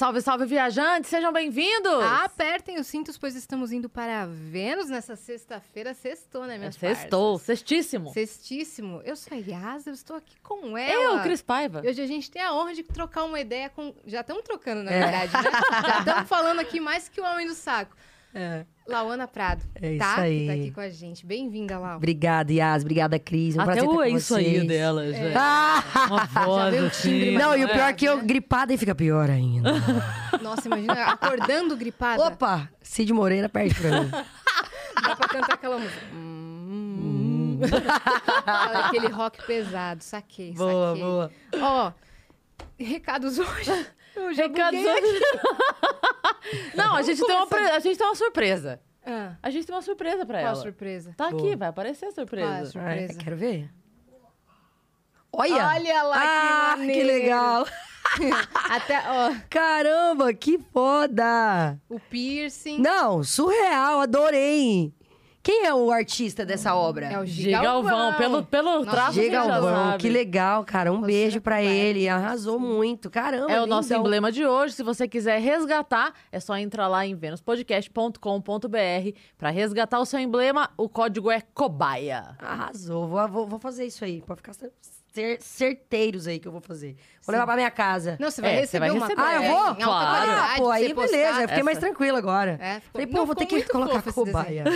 Salve, salve, viajantes! Sejam bem-vindos! Apertem os cintos, pois estamos indo para Vênus nessa sexta-feira. Sextou, né, minhas Sextou, parças? sextíssimo. Sextíssimo. Eu sou a Yas, eu estou aqui com ela. Eu, Cris Paiva. E hoje a gente tem a honra de trocar uma ideia com... Já estamos trocando, na É. verdade, né? Já estamos falando aqui mais que o homem do saco. É. Lauana Prado, É tá? isso aí. Que tá aqui com a gente. Bem-vinda, Lau. Obrigada, Yas. Obrigada, Cris. Um Até prazer o estar com é isso aí dela, gente. Ah! Uma voz veio o assim. timbre Não, e o É. pior é que eu gripada e fica pior ainda. Nossa, imagina, acordando gripada. Opa! Cid Moreira perde pra mim. Dá pra cantar aquela música. Hum. Aquele rock pesado, saquei, boa, saquei. boa. Ó, recados hoje. Eu já buguei aqui. Não, a gente, tem uma, pre- a gente tem uma surpresa. Ah, A gente tem uma surpresa pra qual ela. surpresa? Tá aqui, Boa. vai aparecer a surpresa. Qual a surpresa? Ai, quero ver. Olha! Olha lá, ah, que que, legal! Até, ó, Caramba, que foda! o piercing. Não, surreal, adorei! Quem é o artista dessa obra? É o Gigalvão, Gigalvão. pelo, pelo Nossa, traço já Galvão, que legal, cara. Um Você beijo é pra completa, ele. Arrasou muito. Caramba, É o nosso lindão. emblema de hoje. Se você quiser resgatar, é só entrar lá em venuspodcast.com.br pra resgatar o seu emblema. O código é cobaia. Arrasou. Vou, vou, vou fazer isso aí. Pode ficar cer- certeiros aí que eu vou fazer. Vou levar pra minha casa. Não, você vai É, receber você vai uma receber. Ah, eu é, vou? Claro. Ah, pô, aí beleza. postar. Eu fiquei mais Essa- tranquilo agora. É, ficou- Falei, pô, não, vou ter que colocar esse cobaia.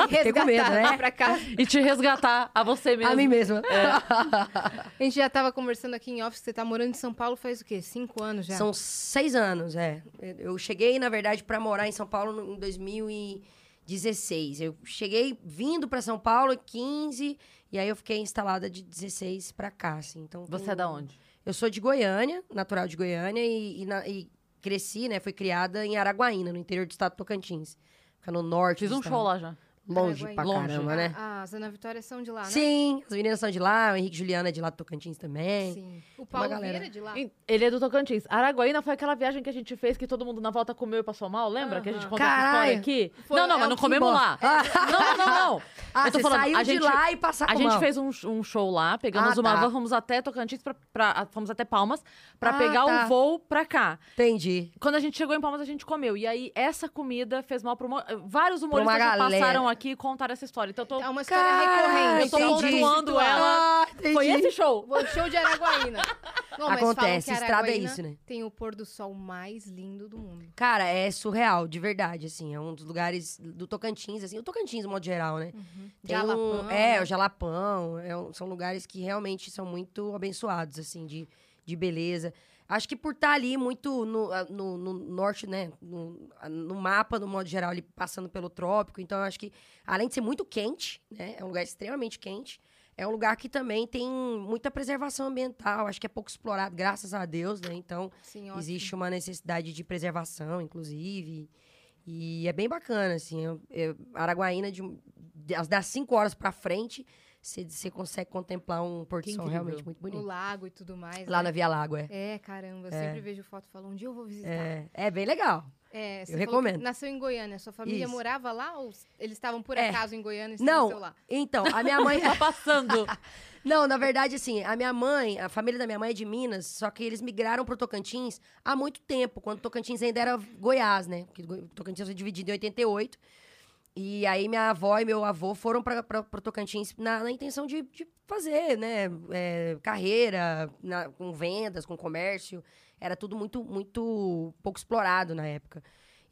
E Fiquei com medo, resgatar né? pra casa. E te resgatar a você mesmo. A mim mesma. A gente já tava conversando aqui em office, você tá morando em São Paulo faz o quê? Cinco anos já? São seis anos, é. Eu cheguei, na verdade, pra morar em São Paulo em 2016. Eu cheguei vindo pra São Paulo em 15, e aí eu fiquei instalada de 16 pra cá, assim. Então, Você tem- é da onde? Eu sou de Goiânia, natural de Goiânia, e, e na- e cresci, né? Fui criada em Araguaína, no interior do estado de Tocantins. Fica no norte Fiz um estado. show lá já. Longe Araguaína. pra Longe. caramba, né? Ah, as Ana Vitória são de lá, né? Sim, as meninas são de lá, o Henrique e Juliana é de lá do Tocantins também. Sim. O Paulo galera. Vieira é de lá. Ele é do Tocantins. Araguaína foi aquela viagem que a gente fez que todo mundo na volta comeu e passou mal, lembra? Que a gente contou essa história aqui? Foi- não, não, é mas não comemos lá. Não, não, não, não. Ah, Eu tô você falando, saiu a de gente- lá e passava A gente fez um, um show lá, pegamos Ah, uma tá. van, fomos até Tocantins, pra, pra- fomos até Palmas, pra Ah, pegar tá. o voo pra cá. Entendi. Quando a gente chegou em Palmas, a gente comeu. E aí, essa comida fez mal pro... Vários humoristas uma já galera. passaram aqui e contaram essa história. Então, eu tô... É uma história Cara, recorrente. eu tô entendi. pontuando ela. Ah. Foi esse show. O show de Araguaína. Não, mas falam Acontece, estrada é isso, né? Tem o pôr do sol mais lindo do mundo. Cara, é surreal, de verdade, assim. É um dos lugares do Tocantins, assim. O Tocantins, de modo geral, né? Tem um- Jalapão, é, né? o Jalapão. é um- são lugares que realmente são muito abençoados, assim, de, de beleza. Acho que por estar ali muito no, ah, no, no norte, né? No, ah, no mapa, no modo geral, ali passando pelo trópico. Então, acho que, além de ser muito quente, né? É um lugar extremamente quente. É um lugar que também tem muita preservação ambiental. Acho que é pouco explorado, graças a Deus, né? Então, Sim. Existe uma necessidade de preservação, inclusive. E é bem bacana, assim. Eu, eu- Araguaína, de, das- das 5 horas pra frente, você consegue contemplar um pôr do sol realmente muito O bonito. lago e tudo mais. Lá né? na Via Lago, é. É, caramba, eu sempre vejo foto e falo, um dia eu vou visitar. É, é bem legal. É, Eu recomendo. Nasceu em Goiânia, sua família Isso. morava lá ou eles estavam por É. acaso em Goiânia e Não, lá? então, a minha mãe. Tá passando. Não, na verdade, assim, a minha mãe, a família da minha mãe é de Minas, só que eles migraram pro Tocantins há muito tempo, quando Tocantins ainda era Goiás, né? Porque Tocantins foi dividido em 88. E aí minha avó e meu avô foram para Tocantins na, na intenção de, de fazer, né? é, carreira, na- com vendas, com comércio. Era tudo muito, muito pouco explorado na época.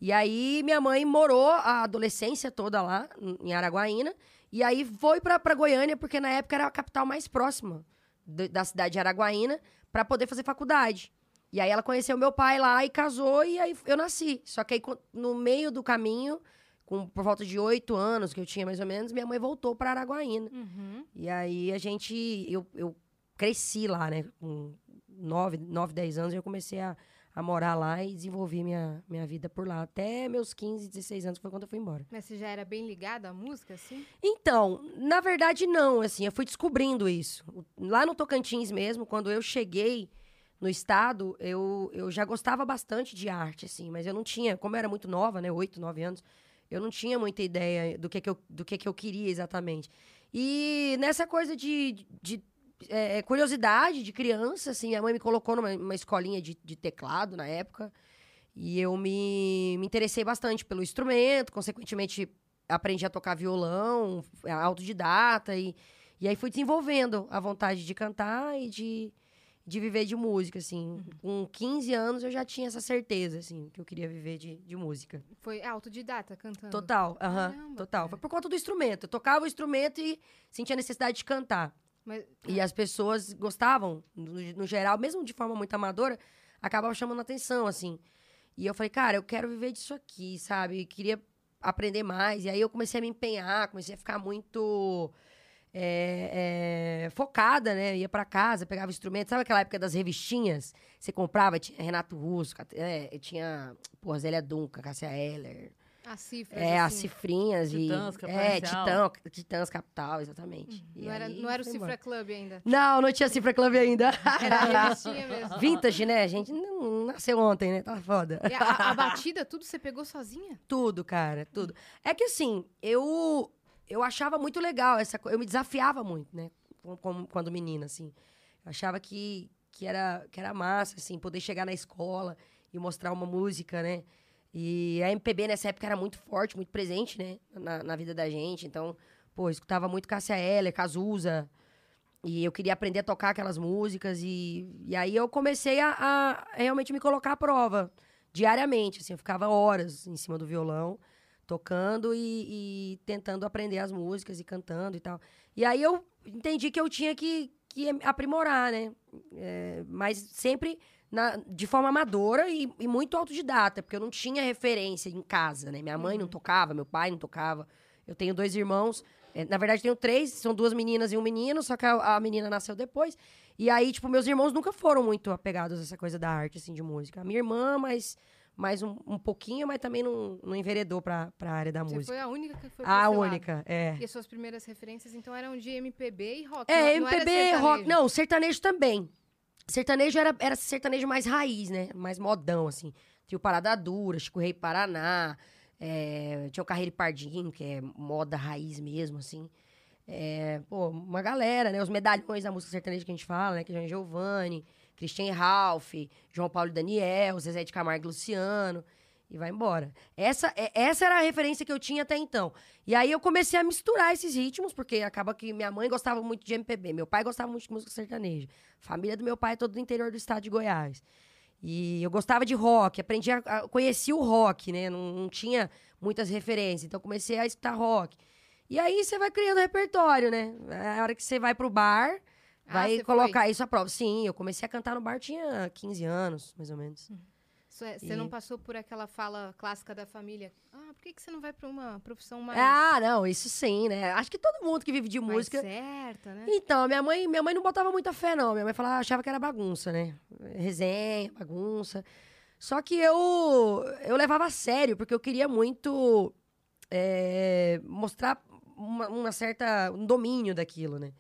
E aí minha mãe morou a adolescência toda lá, em Araguaína. E aí foi pra Goiânia, porque na época era a capital mais próxima da cidade de Araguaína, pra poder fazer faculdade. E aí ela conheceu meu pai lá e casou, e aí eu nasci. Só que aí no meio do caminho, com, por volta de oito anos que eu tinha mais ou menos, minha mãe voltou pra Araguaína. Uhum. E aí a gente. Eu, eu cresci lá, né? Com nove, nove, dez anos, eu comecei a, a morar lá e desenvolvi minha, minha vida por lá. Até meus 15, 16 anos foi quando eu fui embora. Mas você já era bem ligado à música, assim? Então, na verdade, não. Assim, eu fui descobrindo isso. Lá no Tocantins mesmo, quando eu cheguei no estado, eu, eu já gostava bastante de arte, assim, mas eu não tinha, como eu era muito nova, né, oito, nove anos, eu não tinha muita ideia do que, que, eu, do que, que eu queria exatamente. E nessa coisa de, de é, curiosidade de criança, assim. Minha mãe me colocou numa, escolinha de, de teclado na época. E eu me, me interessei bastante pelo instrumento, consequentemente aprendi a tocar violão, é, autodidata, e, e aí fui desenvolvendo a vontade de cantar e de, de viver de música, assim. Com 15 anos eu já tinha essa certeza, assim, que eu queria viver de, de música. Foi autodidata cantando? Total, aham, total. cara. Foi por conta do instrumento. Eu tocava o instrumento e sentia necessidade de cantar. Mas, E as pessoas gostavam, no, no geral, mesmo de forma muito amadora, acabava chamando atenção, assim. E eu falei, cara, eu quero viver disso aqui, sabe? E queria aprender mais. E aí eu comecei a me empenhar, comecei a ficar muito é, é, focada, né? Ia pra casa, pegava instrumento. Sabe aquela época das revistinhas? Você comprava, tinha Renato Russo, é, tinha, pô, Zélia Duncan, Cássia Eller. as cifras, É, as assim, cifrinhas Titãs, e... Capital É, Inicial. Titã, Titãs Capital, exatamente. E não, era, aí não era o Cifra embora. Club ainda. Não, não tinha Cifra Club ainda. Era a revistinha mesmo. Vintage, né? A gente não nasceu ontem, né? Tá foda. E a, a batida, tudo você pegou sozinha? Tudo, cara, tudo. É que assim, eu eu achava muito legal essa. Eu me desafiava muito, né? com- com- Quando menina, assim. Eu achava que, que, era, que era massa, assim, poder chegar na escola e mostrar uma música, né? E a MPB nessa época era muito forte, muito presente, né? Na, na vida da gente. Então, pô, eu escutava muito Cássia Eller, Cazuza. E eu queria aprender a tocar aquelas músicas. E, e aí eu comecei a, a realmente me colocar à prova diariamente. Assim, eu ficava horas em cima do violão, tocando e, e tentando aprender as músicas e cantando e tal. E aí eu entendi que eu tinha que, que aprimorar, né? É, mas sempre na- de forma amadora e, e muito autodidata, porque eu não tinha referência em casa, né? Minha mãe não tocava, meu pai não tocava. Eu tenho dois irmãos. é, na verdade, tenho três, são duas meninas e um menino, só que a, a menina nasceu depois. E aí, tipo, meus irmãos nunca foram muito apegados a essa coisa da arte, assim, de música. A minha irmã, mais, mais um, um pouquinho, mas também não, não enveredou pra, pra área da Você música. foi a única que foi A única, é. E as suas primeiras referências, então, eram de MPB e rock. É, não, não MPB, rock. sertanejo. Não, sertanejo também. Sertanejo era, era sertanejo mais raiz, né? Mais modão, assim. Tinha o Parada Dura, Chico Rei Paraná. é, tinha o Carreiro Pardinho, que é moda raiz mesmo, assim. É, pô, uma galera, né? Os medalhões da música sertaneja que a gente fala, né? Que é Giovanni, Christian Ralph, João Paulo e Daniel, Zezé de Camargo e Luciano. E vai embora. Essa, é- essa era a referência que eu tinha até então. E aí eu comecei a misturar esses ritmos, porque acaba que minha mãe gostava muito de MPB, meu pai gostava muito de música sertaneja. A família do meu pai é todo do interior do estado de Goiás. E eu gostava de rock, aprendi a, a conheci o rock, né? Não, não tinha muitas referências, então comecei a escutar rock. E aí você vai criando repertório, né? A hora que você vai pro bar, vai você colocar isso à prova. Sim, eu comecei a cantar no bar, tinha 15 anos, mais ou menos. Isso é- Você E- não passou por aquela fala clássica da família? Ah, por que, que você não vai pra uma profissão mais, Ah, não, isso sim, né? Acho que todo mundo que vive de mais música. certa, né? Então, minha mãe, minha mãe não botava muita fé, não. Minha mãe falava, achava que era bagunça, né? Resenha, bagunça. Só que eu, eu levava a sério, porque eu queria muito é, mostrar uma, uma certa um domínio daquilo, né?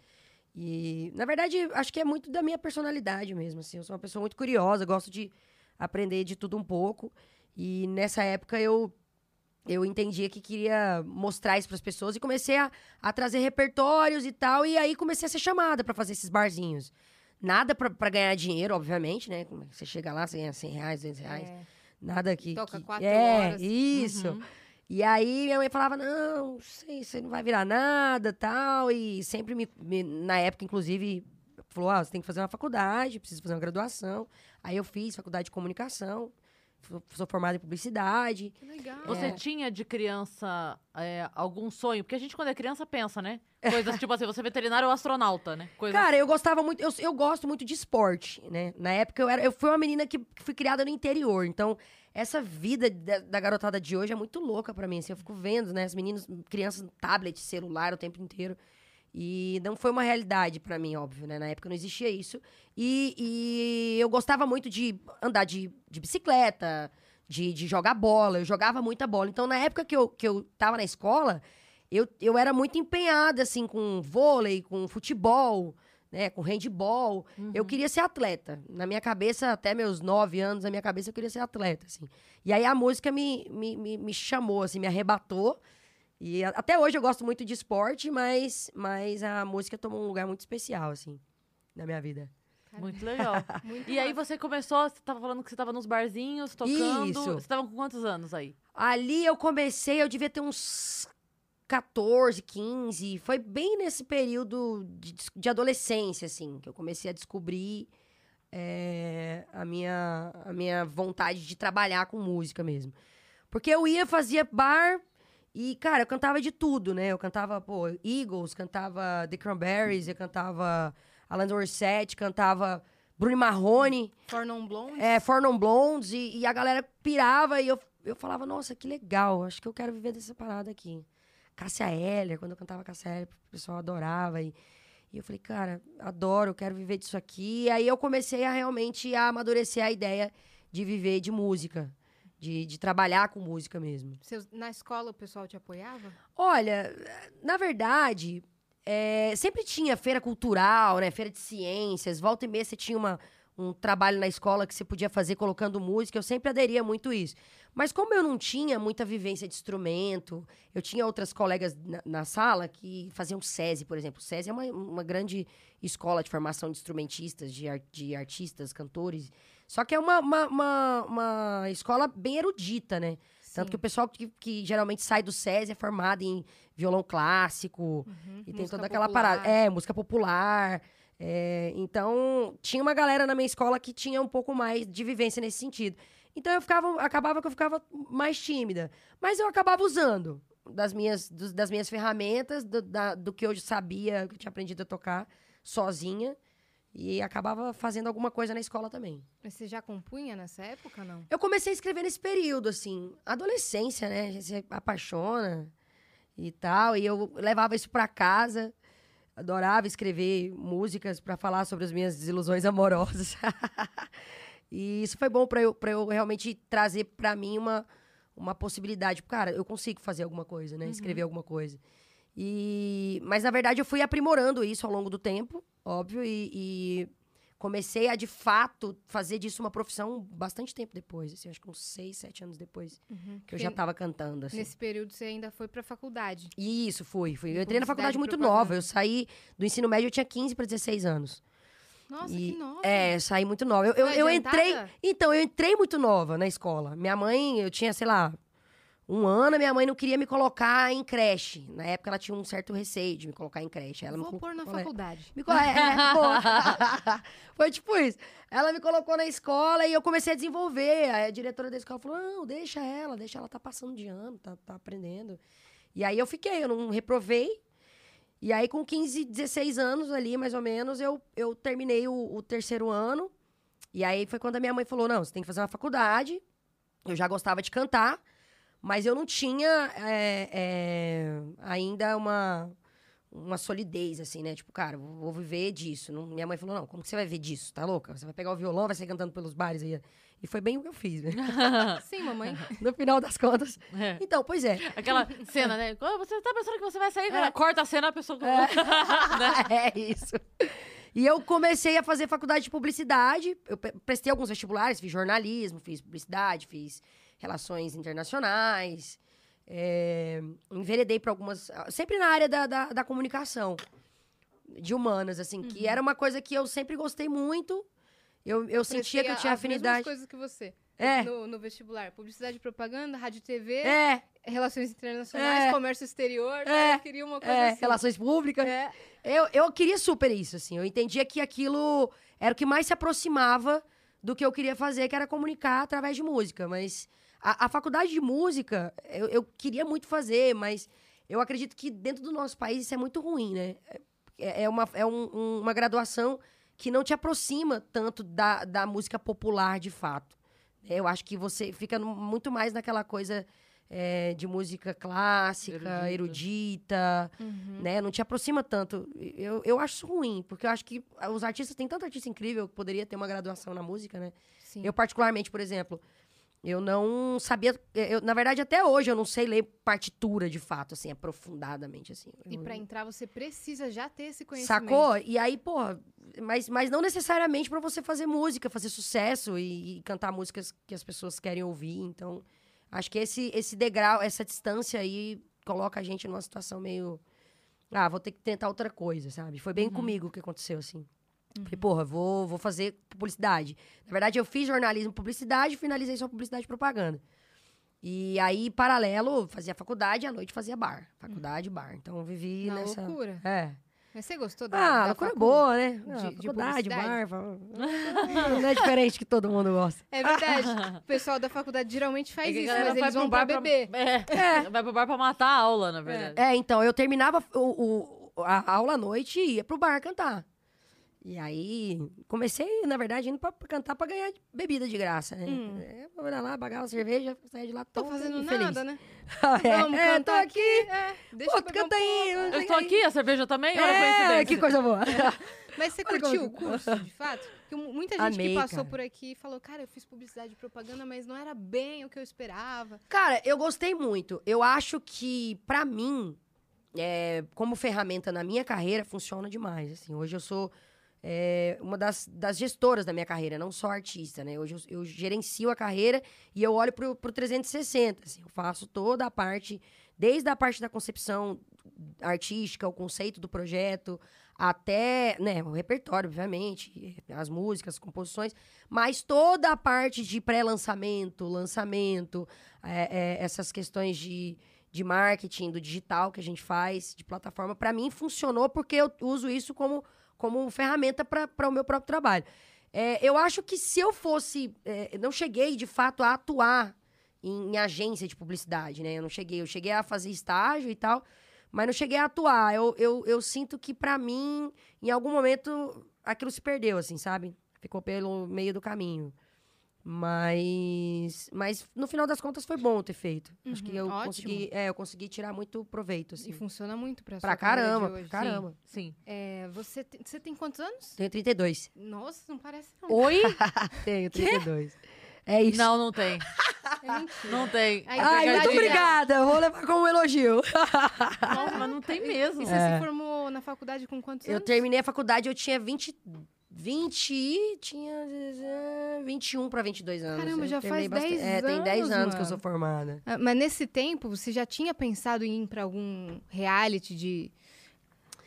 E, na verdade, acho que é muito da minha personalidade mesmo, assim. Eu sou uma pessoa muito curiosa, gosto de aprender de tudo um pouco. E nessa época eu eu entendia que queria mostrar isso para as pessoas e comecei a, a trazer repertórios e tal. E aí comecei a ser chamada para fazer esses barzinhos. Nada para ganhar dinheiro, obviamente, né? Você chega lá, você ganha 100 reais, 200 reais. É. Nada que. Toca que- quatro é, horas. isso. Uhum. E aí minha mãe falava: não, não sei, você não vai virar nada tal. E sempre me, me- na época, inclusive, falou: ah, você tem que fazer uma faculdade, precisa fazer uma graduação. Aí eu fiz faculdade de comunicação, sou, formada em publicidade. Que legal. Você É. tinha de criança é, algum sonho? Porque a gente, quando é criança, pensa, né? Coisas tipo assim, você é veterinário ou astronauta, né? Coisas... Cara, eu gostava muito, eu, eu gosto muito de esporte, né? Na época eu era, eu fui uma menina que, que fui criada no interior, então essa vida da, da garotada de hoje é muito louca pra mim, assim, eu fico vendo, né, as meninas, crianças tablet, celular o tempo inteiro. E não foi uma realidade pra mim, óbvio, né? Na época não existia isso. E, e eu gostava muito de andar de, de bicicleta, de, de jogar bola. Eu jogava muita bola. Então, na época que eu, que eu tava na escola, eu, eu era muito empenhada, assim, com vôlei, com futebol, né? Com handball. Eu queria ser atleta. Na minha cabeça, até meus nove anos, na minha cabeça, eu queria ser atleta, assim. E aí a música me, me, me, me chamou, assim, me arrebatou. E a- até hoje eu gosto muito de esporte, mas, mas a música tomou um lugar muito especial, assim. na minha vida. Muito legal. Muito E aí você começou, você tava falando que você tava nos barzinhos, tocando. Isso. Você tava com quantos anos aí? Ali eu comecei, eu devia ter uns 14, 15. Foi bem nesse período de, de adolescência, assim, que eu comecei a descobrir é, a, minha, a minha vontade de trabalhar com música mesmo. Porque eu ia, fazia bar e, cara, eu cantava de tudo, né? Eu cantava, pô, Eagles, cantava The Cranberries, eu cantava Alain Dorset, cantava Bruno Marrone. For Non Blonde? É, For Non Blondes, e, e a galera pirava, e eu, eu falava, nossa, que legal, acho que eu quero viver dessa parada aqui. Cássia Eller, quando eu cantava Cássia Eller, o pessoal adorava, e, e eu falei, cara, adoro, eu quero viver disso aqui. E aí eu comecei a realmente a amadurecer a ideia de viver de música, de, de trabalhar com música mesmo. Seus- na escola o pessoal te apoiava? Olha, na verdade, é, sempre tinha feira cultural, né? Feira de ciências. Volta e meia você tinha uma, um trabalho na escola que você podia fazer colocando música. Eu sempre aderia muito isso. Mas como eu não tinha muita vivência de instrumento, eu tinha outras colegas na, na sala que faziam SESI, por exemplo. O SESI é uma, uma grande escola de formação de instrumentistas, de, ar- de artistas, cantores. Só que é uma, uma, uma, uma escola bem erudita, né? Tanto que o pessoal que, que geralmente sai do SESI é formado em violão clássico Uhum. e tem toda aquela popular. parada. É, música popular. é, então, tinha uma galera na minha escola que tinha um pouco mais de vivência nesse sentido. Então, eu ficava, acabava que eu ficava mais tímida. Mas eu acabava usando das minhas, dos- das minhas ferramentas, do, da- do que eu sabia, que eu tinha aprendido a tocar sozinha. E acabava fazendo alguma coisa na escola também. Mas você já compunha nessa época, não? Eu comecei a escrever nesse período, assim, adolescência, né? A gente se apaixona e tal. E eu levava isso pra casa. Adorava escrever músicas pra falar sobre as minhas desilusões amorosas. e isso foi bom pra eu, pra eu realmente trazer pra mim uma, uma possibilidade. Cara, eu consigo fazer alguma coisa, né? Escrever alguma coisa. E... Mas, na verdade, eu fui aprimorando isso ao longo do tempo, óbvio, e, e comecei a, de fato, fazer disso uma profissão bastante tempo depois. Assim, acho que uns seis, sete anos depois que eu já tava cantando, assim. Nesse período você ainda foi pra faculdade. Isso, fui. fui. Eu entrei na faculdade muito nova. Eu saí do ensino médio, eu tinha 15 para 16 anos. Nossa, E- que nova. É, eu saí muito nova. Eu, eu, Foi eu entrei. Então, eu entrei muito nova na escola. Minha mãe, eu tinha, sei lá, um ano, minha mãe não queria me colocar em creche. Na época, ela tinha um certo receio de me colocar em creche. Ela me Vou colocou- pôr na faculdade. me é, é, pô. Foi tipo isso. Ela me colocou na escola e eu comecei a desenvolver. Aí a diretora da escola falou: não, deixa ela, deixa ela tá passando de ano, tá, tá aprendendo. E aí eu fiquei, eu não reprovei. E aí, com 15, 16 anos ali, mais ou menos, eu, eu terminei o, o terceiro ano. E aí foi quando a minha mãe falou: não, você tem que fazer uma faculdade. Eu já gostava de cantar, mas eu não tinha é, é, ainda uma, uma solidez, assim, né? Tipo, cara, vou vou viver disso. Não- minha mãe falou: não, como que você vai viver disso? Tá louca? Você vai pegar o violão, vai sair cantando pelos bares aí. E foi bem o que eu fiz, né? Sim, mamãe. No final das contas. É. Então, pois é. Aquela cena, né? Quando Você tá pensando que você vai sair, cara, corta a cena, a pessoa. é isso. E eu comecei a fazer faculdade de publicidade. Eu prestei alguns vestibulares, fiz jornalismo, fiz publicidade, fiz relações internacionais. É, enveredei para algumas. Sempre na área da, da, da comunicação, de humanas, assim, que era uma coisa que eu sempre gostei muito. Eu, eu sentia que eu tinha as mesmas afinidade. coisas que você. É. No, no vestibular. Publicidade e propaganda, rádio e TV, É, relações internacionais, É. comércio exterior. É. Eu queria uma coisa é, assim. relações públicas. É. Eu, eu queria super isso, assim. Eu entendia que aquilo era o que mais se aproximava do que eu queria fazer, que era comunicar através de música. Mas a, a faculdade de música, eu, eu queria muito fazer, mas eu acredito que dentro do nosso país isso é muito ruim, né? É, é uma, é um- um- uma graduação que não te aproxima tanto da, da música popular de fato. Eu acho que você fica muito mais naquela coisa é, de música clássica, Erudita. erudita, né? Não te aproxima tanto. Eu, eu acho isso ruim, porque eu acho que os artistas, tem tanto artista incrível que poderia ter uma graduação na música, né? Sim. Eu, particularmente, por exemplo, eu não sabia. Eu, na verdade, até hoje eu não sei ler partitura de fato, assim, aprofundadamente, assim. E pra entrar, você precisa já ter esse conhecimento. Sacou? E aí, pô, mas, mas não necessariamente pra você fazer música, fazer sucesso e, e cantar músicas que as pessoas querem ouvir. Então, acho que esse, esse degrau, essa distância aí, coloca a gente numa situação meio. Ah, vou ter que tentar outra coisa, sabe? Foi bem comigo que aconteceu, assim. Falei, porra, vou, vou fazer publicidade. Na verdade, eu fiz jornalismo e publicidade, finalizei só publicidade e propaganda. E aí, paralelo, fazia faculdade, à noite fazia bar. Faculdade, bar. Então, eu vivi Na nessa... loucura. É. Mas você gostou da, Ah, da loucura facu? boa, né? de- Ah, de faculdade, publicidade? bar. fa- Não é diferente que todo mundo gosta. É verdade. o pessoal da faculdade geralmente faz É isso, mas eles vão pra beber. É, vai pro bar pra matar a aula, na verdade. É, então, eu terminava o, o- a aula à noite e ia pro bar cantar. E aí, comecei, na verdade, indo pra, pra cantar pra ganhar bebida de graça, né? Hum. É, eu ia lá, pagava uma cerveja, saia de lá Tô tão fazendo feliz. nada, né? é, Vamos é, tô aqui. É, deixa Pô, eu beber um canta aí. pouco. Eu tô aqui, a cerveja também, É, que coisa boa. Mas você Olha curtiu o curso, de fato? Porque mu- muita gente Amei, que passou cara. por aqui falou, cara, eu fiz publicidade e propaganda, mas não era bem o que eu esperava. Cara, eu gostei muito. Eu acho que, pra mim, é, como ferramenta na minha carreira, funciona demais. Assim, hoje eu sou é, uma das, das gestoras da minha carreira, não só artista, né? Hoje eu, eu gerencio a carreira e eu olho pro, pro 360. Assim, eu faço toda a parte, desde a parte da concepção artística, o conceito do projeto, até né, o repertório, obviamente, as músicas, as composições, mas toda a parte de pré-lançamento, lançamento, é, é, essas questões de, de marketing, do digital que a gente faz, de plataforma, para mim funcionou porque eu uso isso como, como ferramenta para o meu próprio trabalho. É, eu acho que se eu fosse. é, não cheguei de fato a atuar em, em agência de publicidade, né? Eu não cheguei. Eu cheguei a fazer estágio e tal, mas não cheguei a atuar. Eu, eu, eu sinto que, para mim, em algum momento, aquilo se perdeu, assim, sabe? Ficou pelo meio do caminho. Mas, mas no final das contas foi bom ter feito. Acho que eu ótimo. consegui, é, eu consegui tirar muito proveito, assim. E funciona muito pra caramba, hoje. pra caramba. Sim. É, você, tem, você tem quantos anos? Tenho 32. Nossa, não parece não. Oi? Tenho 32. É isso. Não, não tem. É mentira. Não tem. Ai, É Ai, muito obrigada. Eu Vou levar como elogio. Não, mas não tem mesmo. E você É. se formou na faculdade com quantos Eu anos? terminei a faculdade, eu tinha 20. 20 e tinha eh, 21 para 22 anos. Caramba, já faz 10 É, tem 10 anos, anos que eu mano. sou formada. Ah, Mas nesse tempo, você já tinha pensado em ir pra algum reality de,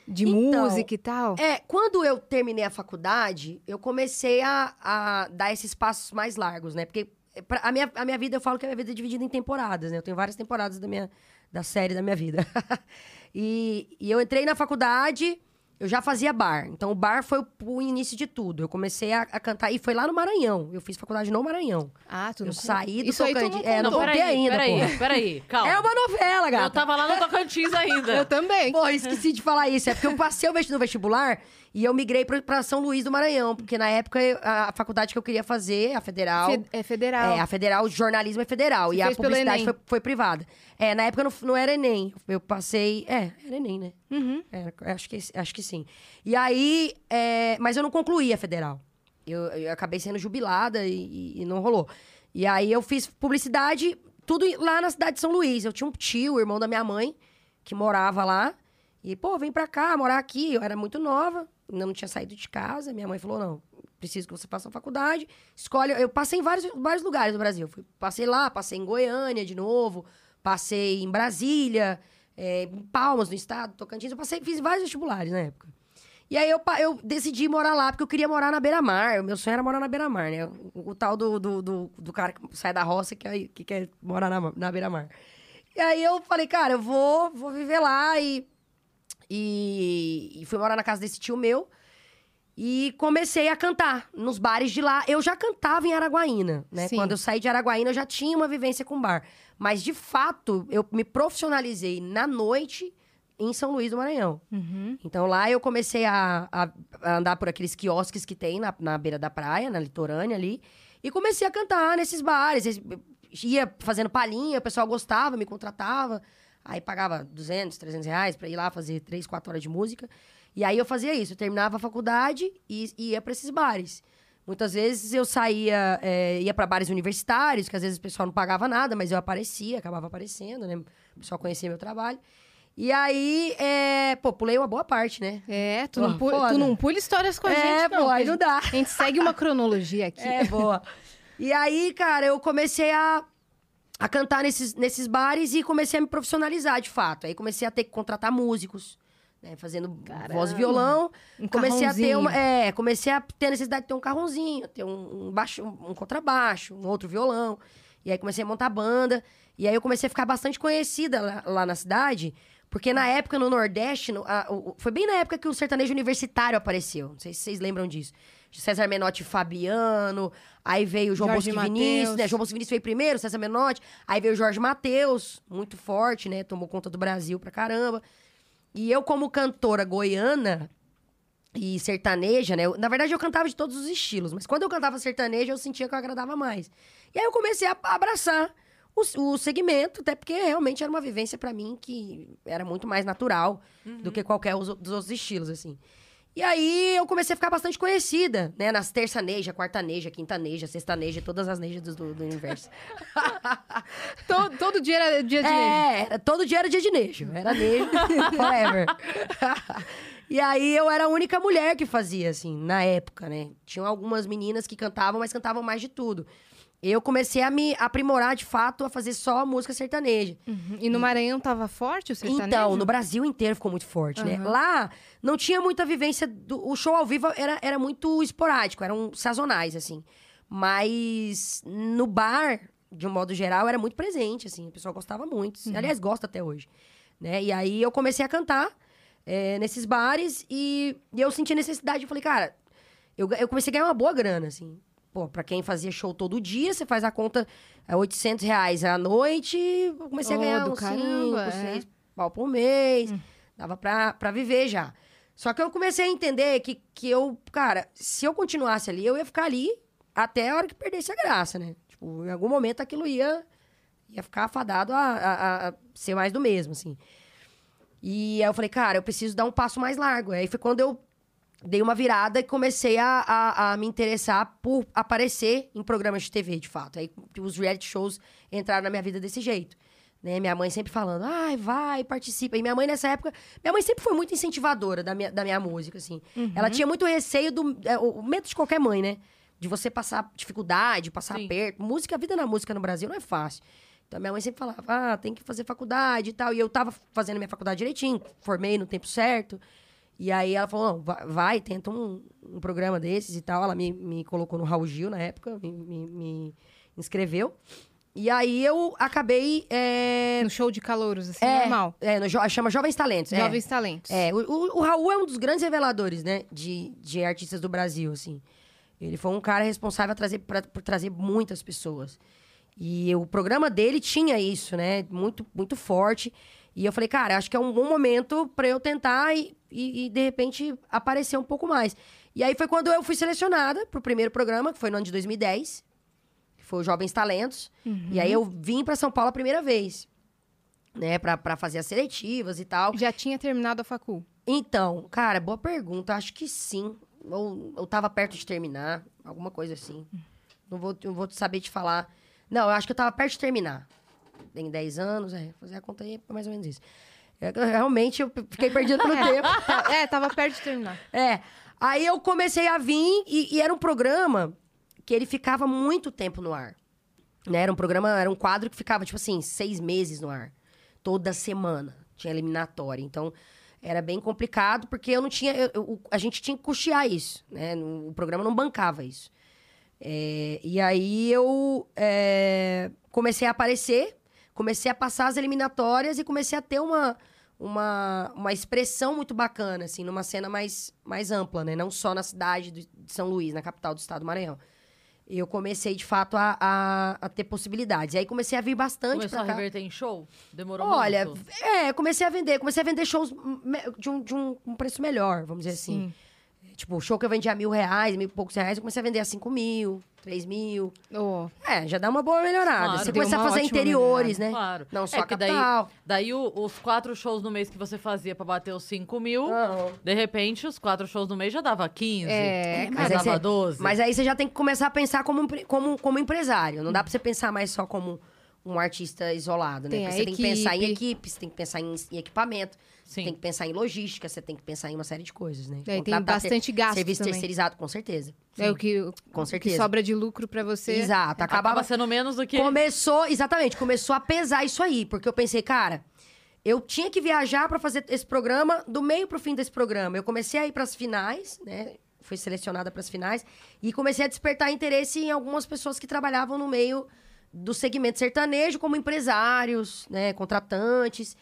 de Então, música e tal? É, quando eu terminei a faculdade, eu comecei a, a dar esses passos mais largos, né? Porque eh, pra- a, minha, a minha vida, eu falo que a minha vida é dividida em temporadas, né? Eu tenho várias temporadas da minha da série da minha vida. e, e eu entrei na faculdade, eu já fazia bar. Então, o bar foi o, o início de tudo. Eu comecei a, a cantar, e foi lá no Maranhão. Eu fiz faculdade no Maranhão. Ah, tu Eu não saí do Isso aí tu Tocantins. não É, não Não, contei peraí, ainda, peraí, porra. peraí. Calma. É uma novela, Eu gata. tava lá no Tocantins ainda. Eu também. Pô, esqueci de falar isso. É porque eu passei no vestibular e eu migrei pra, pra São Luís do Maranhão. Porque na época a, faculdade que eu queria fazer, a federal. Fe- é federal. É, a federal, o jornalismo é federal. Você e a publicidade foi, foi privada. É, na época não, não era Enem. Eu passei. É, era Enem, né? Uhum. É, acho, que, acho que sim. E aí. é, mas eu não concluí a federal. Eu, eu acabei sendo jubilada e, e- não rolou. E aí eu fiz publicidade, tudo lá na cidade de São Luís. Eu tinha um tio, irmão da minha mãe, que morava lá. E, pô, vem pra cá, morar aqui. Eu era muito nova, não tinha saído de casa. Minha mãe falou: não, preciso que você faça a faculdade. Escolhe. Eu passei em vários, vários lugares do Brasil. Fui- passei lá, passei em Goiânia de novo, passei em Brasília, é, em Palmas, no estado, Tocantins. Eu passei, fiz vários vestibulares na época. E aí eu, eu decidi morar lá, porque eu queria morar na beira-mar. O meu sonho era morar na beira-mar, né? O, o tal do, do, do, do cara que sai da roça que, aí- que quer morar na, na beira-mar. E aí eu falei, cara, eu vou, vou viver lá e, e, e fui morar na casa desse tio meu. E comecei a cantar nos bares de lá. Eu já cantava em Araguaína, né? Sim. Quando eu saí de Araguaína, eu já tinha uma vivência com bar. Mas, de fato, eu me profissionalizei na noite em São Luís do Maranhão. Uhum. Então lá eu comecei a, a- a andar por aqueles quiosques que tem na, na beira da praia, na litorânea ali. E comecei a cantar nesses bares. Esse- Ia fazendo palhinha, o pessoal gostava, me contratava. Aí pagava 200, 300 reais pra ir lá fazer 3, 4 horas de música. E aí eu fazia isso. Eu terminava a faculdade e, e ia pra esses bares. Muitas vezes eu saía, é, ia pra bares universitários, que às vezes o pessoal não pagava nada, mas eu aparecia, acabava aparecendo, né? O pessoal conhecia meu trabalho. E aí, é, pô, pulei uma boa parte, né? É, tu, Pô, não pu- foda. tu não pula histórias com a é, gente, não. pô, aí não dá. A gente segue uma cronologia aqui. É, boa. E aí, cara, eu comecei a, a cantar nesses, nesses bares e comecei a me profissionalizar, de fato. Aí comecei a ter que contratar músicos, né? Fazendo Caramba. voz e violão. Um comecei a ter uma. É, comecei a ter a necessidade de ter um carrãozinho, ter um, um baixo, um contrabaixo, um outro violão. E aí comecei a montar banda. E aí eu comecei a ficar bastante conhecida lá, lá na cidade. Porque na época, no Nordeste, no- a- o- foi bem na época que o sertanejo universitário apareceu. Não sei se vocês lembram disso. César Menotti e Fabiano. Aí veio o João Jorge Bosco Vinícius, né? João Bosco Vinícius veio primeiro, César Menotti. Aí veio o Jorge Matheus, muito forte, né? Tomou conta do Brasil pra caramba. E eu, como cantora goiana e sertaneja, né? eu- na verdade, eu cantava de todos os estilos, mas quando eu cantava sertaneja, eu sentia que eu agradava mais. E aí eu comecei a abraçar o, o segmento, até porque realmente era uma vivência pra mim que era muito mais natural do que qualquer os- dos outros estilos, assim. E aí eu comecei a ficar bastante conhecida, né? Nas terçaneja, quartaneja, quintaneja, sextaneja, todas as nejas do, do universo. Todo, todo dia era dia de É, era, todo dia era dia de nejo. Era nejo forever. e aí eu era a única mulher que fazia, assim, na época, né? Tinham algumas meninas que cantavam, mas cantavam mais de tudo. Eu comecei a me aprimorar, de fato, a fazer só música sertaneja. Uhum. E no Maranhão tava forte o sertanejo? Então, no Brasil inteiro ficou muito forte, né? Aham. Lá não tinha muita vivência. Do, o show ao vivo era, era muito esporádico, eram sazonais, assim. Mas no bar, de um modo geral, era muito presente, assim. O pessoal gostava muito. Aliás, gosta até hoje. Né? E aí eu comecei a cantar é, nesses bares e, e eu senti a necessidade. Eu falei, cara, eu, eu comecei a ganhar uma boa grana, assim. Pô, pra quem fazia show todo dia, você faz a conta, é 800 reais à noite, eu comecei Oh, a ganhar uns caramba, 5, é. 6 pau por mês. Dava pra, pra viver já. Só que eu comecei a entender que, que eu, cara, se eu continuasse ali, eu ia ficar ali até a hora que perdesse a graça, né? Tipo, em algum momento aquilo ia, ia ficar afadado a, a- a ser mais do mesmo, assim. E aí eu falei, cara, eu preciso dar um passo mais largo. Aí foi quando eu dei uma virada e comecei a, a, a me interessar por aparecer em programas de TV, de fato. Aí os reality shows entraram na minha vida desse jeito. Né? Minha mãe sempre falando, ai, vai, participa. E minha mãe, nessa época, minha mãe sempre foi muito incentivadora da minha, da minha música, assim. Ela tinha muito receio do. é, o o medo de qualquer mãe, né? De você passar dificuldade, passar Sim. aperto. Música, a vida na música no Brasil não é fácil. Então, minha mãe sempre falava, ah, tem que fazer faculdade e tal. E eu tava fazendo minha faculdade direitinho, formei no tempo certo. E aí ela falou, não, vai, vai, tenta um, um programa desses e tal. Ela me, me colocou no Raul Gil na época, me, me- me inscreveu. E aí eu acabei... é, No show de calouros, assim, é, normal. É, no, chama Jovens Talentos. é. Jovens talentos. É, o, o- o Raul é um dos grandes reveladores, né? De, de artistas do Brasil, assim. Ele foi um cara responsável trazer, pra- por trazer muitas pessoas. E o programa dele tinha isso, né? Muito, muito forte. E eu falei, cara, acho que é um bom momento pra eu tentar e, e, e, de repente, aparecer um pouco mais. E aí foi quando eu fui selecionada pro primeiro programa, que foi no ano de 2010. Que foi o Jovens Talentos. E aí eu vim pra São Paulo a primeira vez. Né? Pra, pra fazer as seletivas e tal. Já tinha terminado a facul. Então, cara, boa pergunta. Acho que sim. Ou eu tava perto de terminar, alguma coisa assim. Não vou, não vou saber te falar. Não, eu acho que eu tava perto de terminar. Tem 10 anos, é. Fazer a conta aí é mais ou menos isso. É, realmente eu fiquei perdido pelo tempo. é, tava perto de terminar. É. Aí eu comecei a vir e, e era um programa que ele ficava muito tempo no ar. Né? Era um programa, era um quadro que ficava, tipo assim, seis meses no ar. Toda semana. Tinha eliminatória. Então, era bem complicado, porque eu não tinha. eu- eu- a gente tinha que custear isso. Né? No- O programa não bancava isso. É, e aí eu é, comecei a aparecer, comecei a passar as eliminatórias e comecei a ter uma, uma, uma expressão muito bacana, assim, numa cena mais, mais ampla, né? Não só na cidade de São Luís, na capital do estado do Maranhão. Eu comecei, de fato, a, a, a ter possibilidades. E aí comecei a vir bastante Começou pra a cá. reverter em show? Demorou Olha, muito? é, comecei a vender. Comecei a vender shows de um, de um, um preço melhor, vamos dizer assim. Tipo, show que eu vendia a mil reais, mil e poucos reais, eu comecei a vender a cinco mil, três mil. Oh, É, já dá uma boa melhorada. Claro. Você Deu começa a fazer interiores, né? Claro. Não É, só daí- capital. Daí o- os quatro shows no mês que você fazia pra bater os 5 mil, de repente os quatro shows no mês já dava 15. É, já mas aí dava você- 12. Mas aí você já tem que começar a pensar como, como, como empresário. Não dá pra você pensar mais só como um artista isolado, né? Tem você tem que pensar em equipe, você tem que pensar em, em equipamento, Sim. tem que pensar em logística, você tem que pensar em uma série de coisas, né? Daí tem bastante gasto Serviço também. terceirizado, com certeza. é o que, Com o que certeza. sobra de lucro pra você. Exato. Acaba Acabava sendo menos do que... Começou, exatamente, começou a pesar isso aí, porque eu pensei, cara, eu tinha que viajar pra fazer esse programa do meio pro fim desse programa. Eu comecei a ir pras finais, né? Fui selecionada pras finais e comecei a despertar interesse em algumas pessoas que trabalhavam no meio do segmento sertanejo, como empresários, né, contratantes.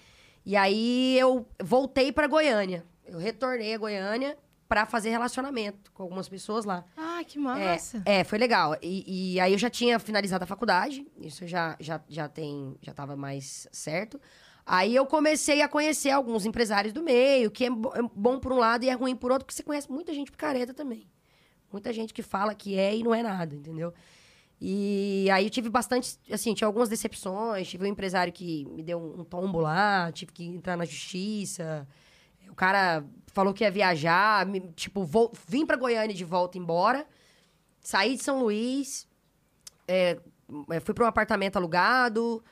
E aí eu voltei pra Goiânia. Eu retornei a Goiânia pra fazer relacionamento com algumas pessoas lá. Ah, que massa. É, foi legal. E, e aí eu já tinha finalizado a faculdade, isso já, já, já tem, já tava mais certo. Aí eu comecei a conhecer alguns empresários do meio, que é é bom por um lado e é ruim por outro, porque você conhece muita gente picareta também. Muita gente que fala que é e não é nada, entendeu? E aí eu tive bastante, assim, tinha algumas decepções, tive um empresário que me deu um, tombo lá, tive que entrar na justiça. O cara falou que ia viajar, me- tipo, vou, vim pra Goiânia de volta embora, saí de São Luís, é, é, fui para um apartamento alugado,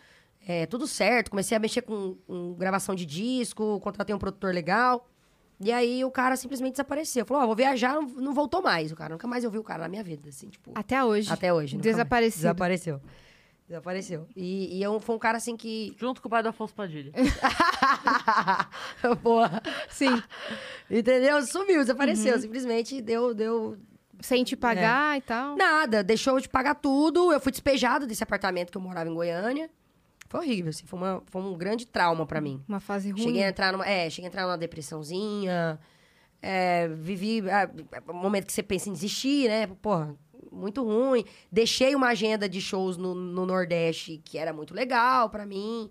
é, tudo certo. Comecei a mexer com, com gravação de disco, contratei um produtor legal. E aí o cara simplesmente desapareceu. Falou, ó, vou viajar, não, não voltou mais. O cara nunca mais eu vi o cara na minha vida, assim, tipo. Até hoje. Até hoje. Desaparecido. Desapareceu. Desapareceu. E, e eu, foi um cara assim que. Junto com o pai do Afonso Padilha. Porra. Sim. Entendeu? Sumiu, desapareceu. Uhum. Simplesmente deu, deu, Sem te pagar e tal. Nada, deixou de pagar tudo. Eu fui despejada desse apartamento que eu morava em Goiânia. Foi horrível, assim, foi, uma- foi um grande trauma pra mim. Uma fase ruim. Cheguei a entrar numa, é, cheguei a entrar numa depressãozinha. é, vivi ah, um momento que você pensa em desistir, né? Porra, muito ruim. Deixei uma agenda de shows no, no Nordeste que era muito legal pra mim.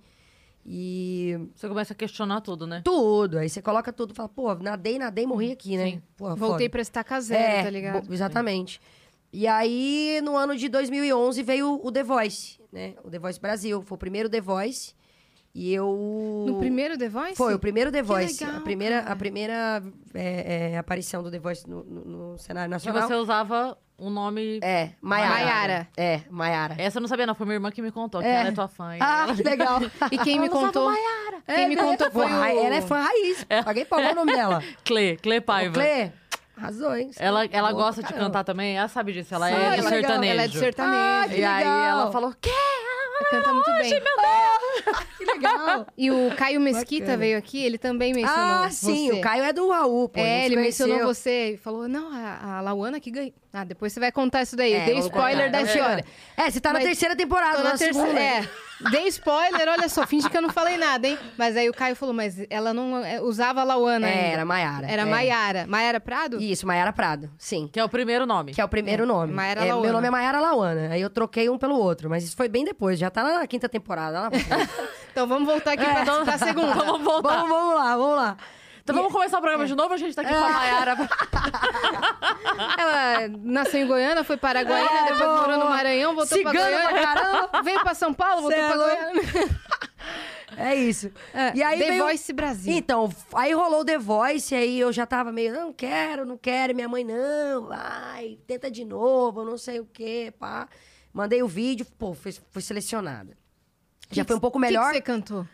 E Você começa a questionar tudo, né? tudo. Aí você coloca tudo. Fala, pô, nadei, nadei, morri aqui, né? Sim. Porra, Voltei foda. pra estaca zero, É, tá ligado? exatamente. E aí, no ano de 2011, veio o The Voice, né? O The Voice Brasil. Foi o primeiro The Voice. E eu... No primeiro The Voice? Foi, o primeiro The Voice. legal, a primeira, cara. a primeira é, é, aparição do The Voice no, no- no cenário Que nacional. você usava um nome. É, Maiara. Maiara. É, Maiara. Essa eu não sabia, não. Foi minha irmã que me contou, que É. ela é tua fã. e Ah, ela- que legal. E quem me contou... Quem me contou foi Pô, o... Ela é fã raiz. Paguei pau qual é o nome dela. Clê, Clê O Paiva. Clê. Arrasou, hein? Ela, ela Boa gosta de caramba. cantar também, ela sabe disso, ela Sim, é do legal. sertanejo. Ela é do sertanejo. Ah, que E aí ela falou, quê? Canta muito bem. Que legal. E o Caio Mesquita Bacana. veio aqui, ele também mencionou Ah, sim, você. o Caio é do Raul, pô. a É, ele se mencionou conheceu. você e falou, não, a, a Lauana que ganhou. Ah, depois você vai contar isso daí. É, Dei spoiler contar. da história. É, você tá na Mas- terceira temporada, Tô na na terceira. segunda. É, dei spoiler, olha só, finge que eu não falei nada, hein? Mas aí o Caio falou, mas ela não é, usava a Lauana É, ainda. era Maiara. Era é. Maiara. Maiara Prado? Isso, Maiara Prado, sim. Que é o primeiro nome. Que é o primeiro É, nome. Maiara É, Lauana. Meu nome é Maiara Lauana. Aí eu troquei um pelo outro, mas isso foi bem depois, já tá na quinta temporada. lá. Então vamos voltar aqui pra, pra segunda. Vamos voltar. vamos, vamos lá, vamos lá. Então vamos começar o programa de novo, a gente tá aqui com a Mayara. Ela nasceu em Goiânia, foi para Goiânia, É, depois morou no Maranhão, voltou pra Cigano Goiânia. pra caramba. Veio pra São Paulo, voltou Cê é pra louco. Goiânia. É isso. É, E aí The veio- Voice Brasil. Então, aí rolou o The Voice, aí eu já tava meio, não quero, não quero, minha mãe, não, vai, tenta de novo, não sei o quê, pá. Mandei o vídeo, pô, foi, foi selecionada. Já Que foi um que- pouco que que melhor. você cantou?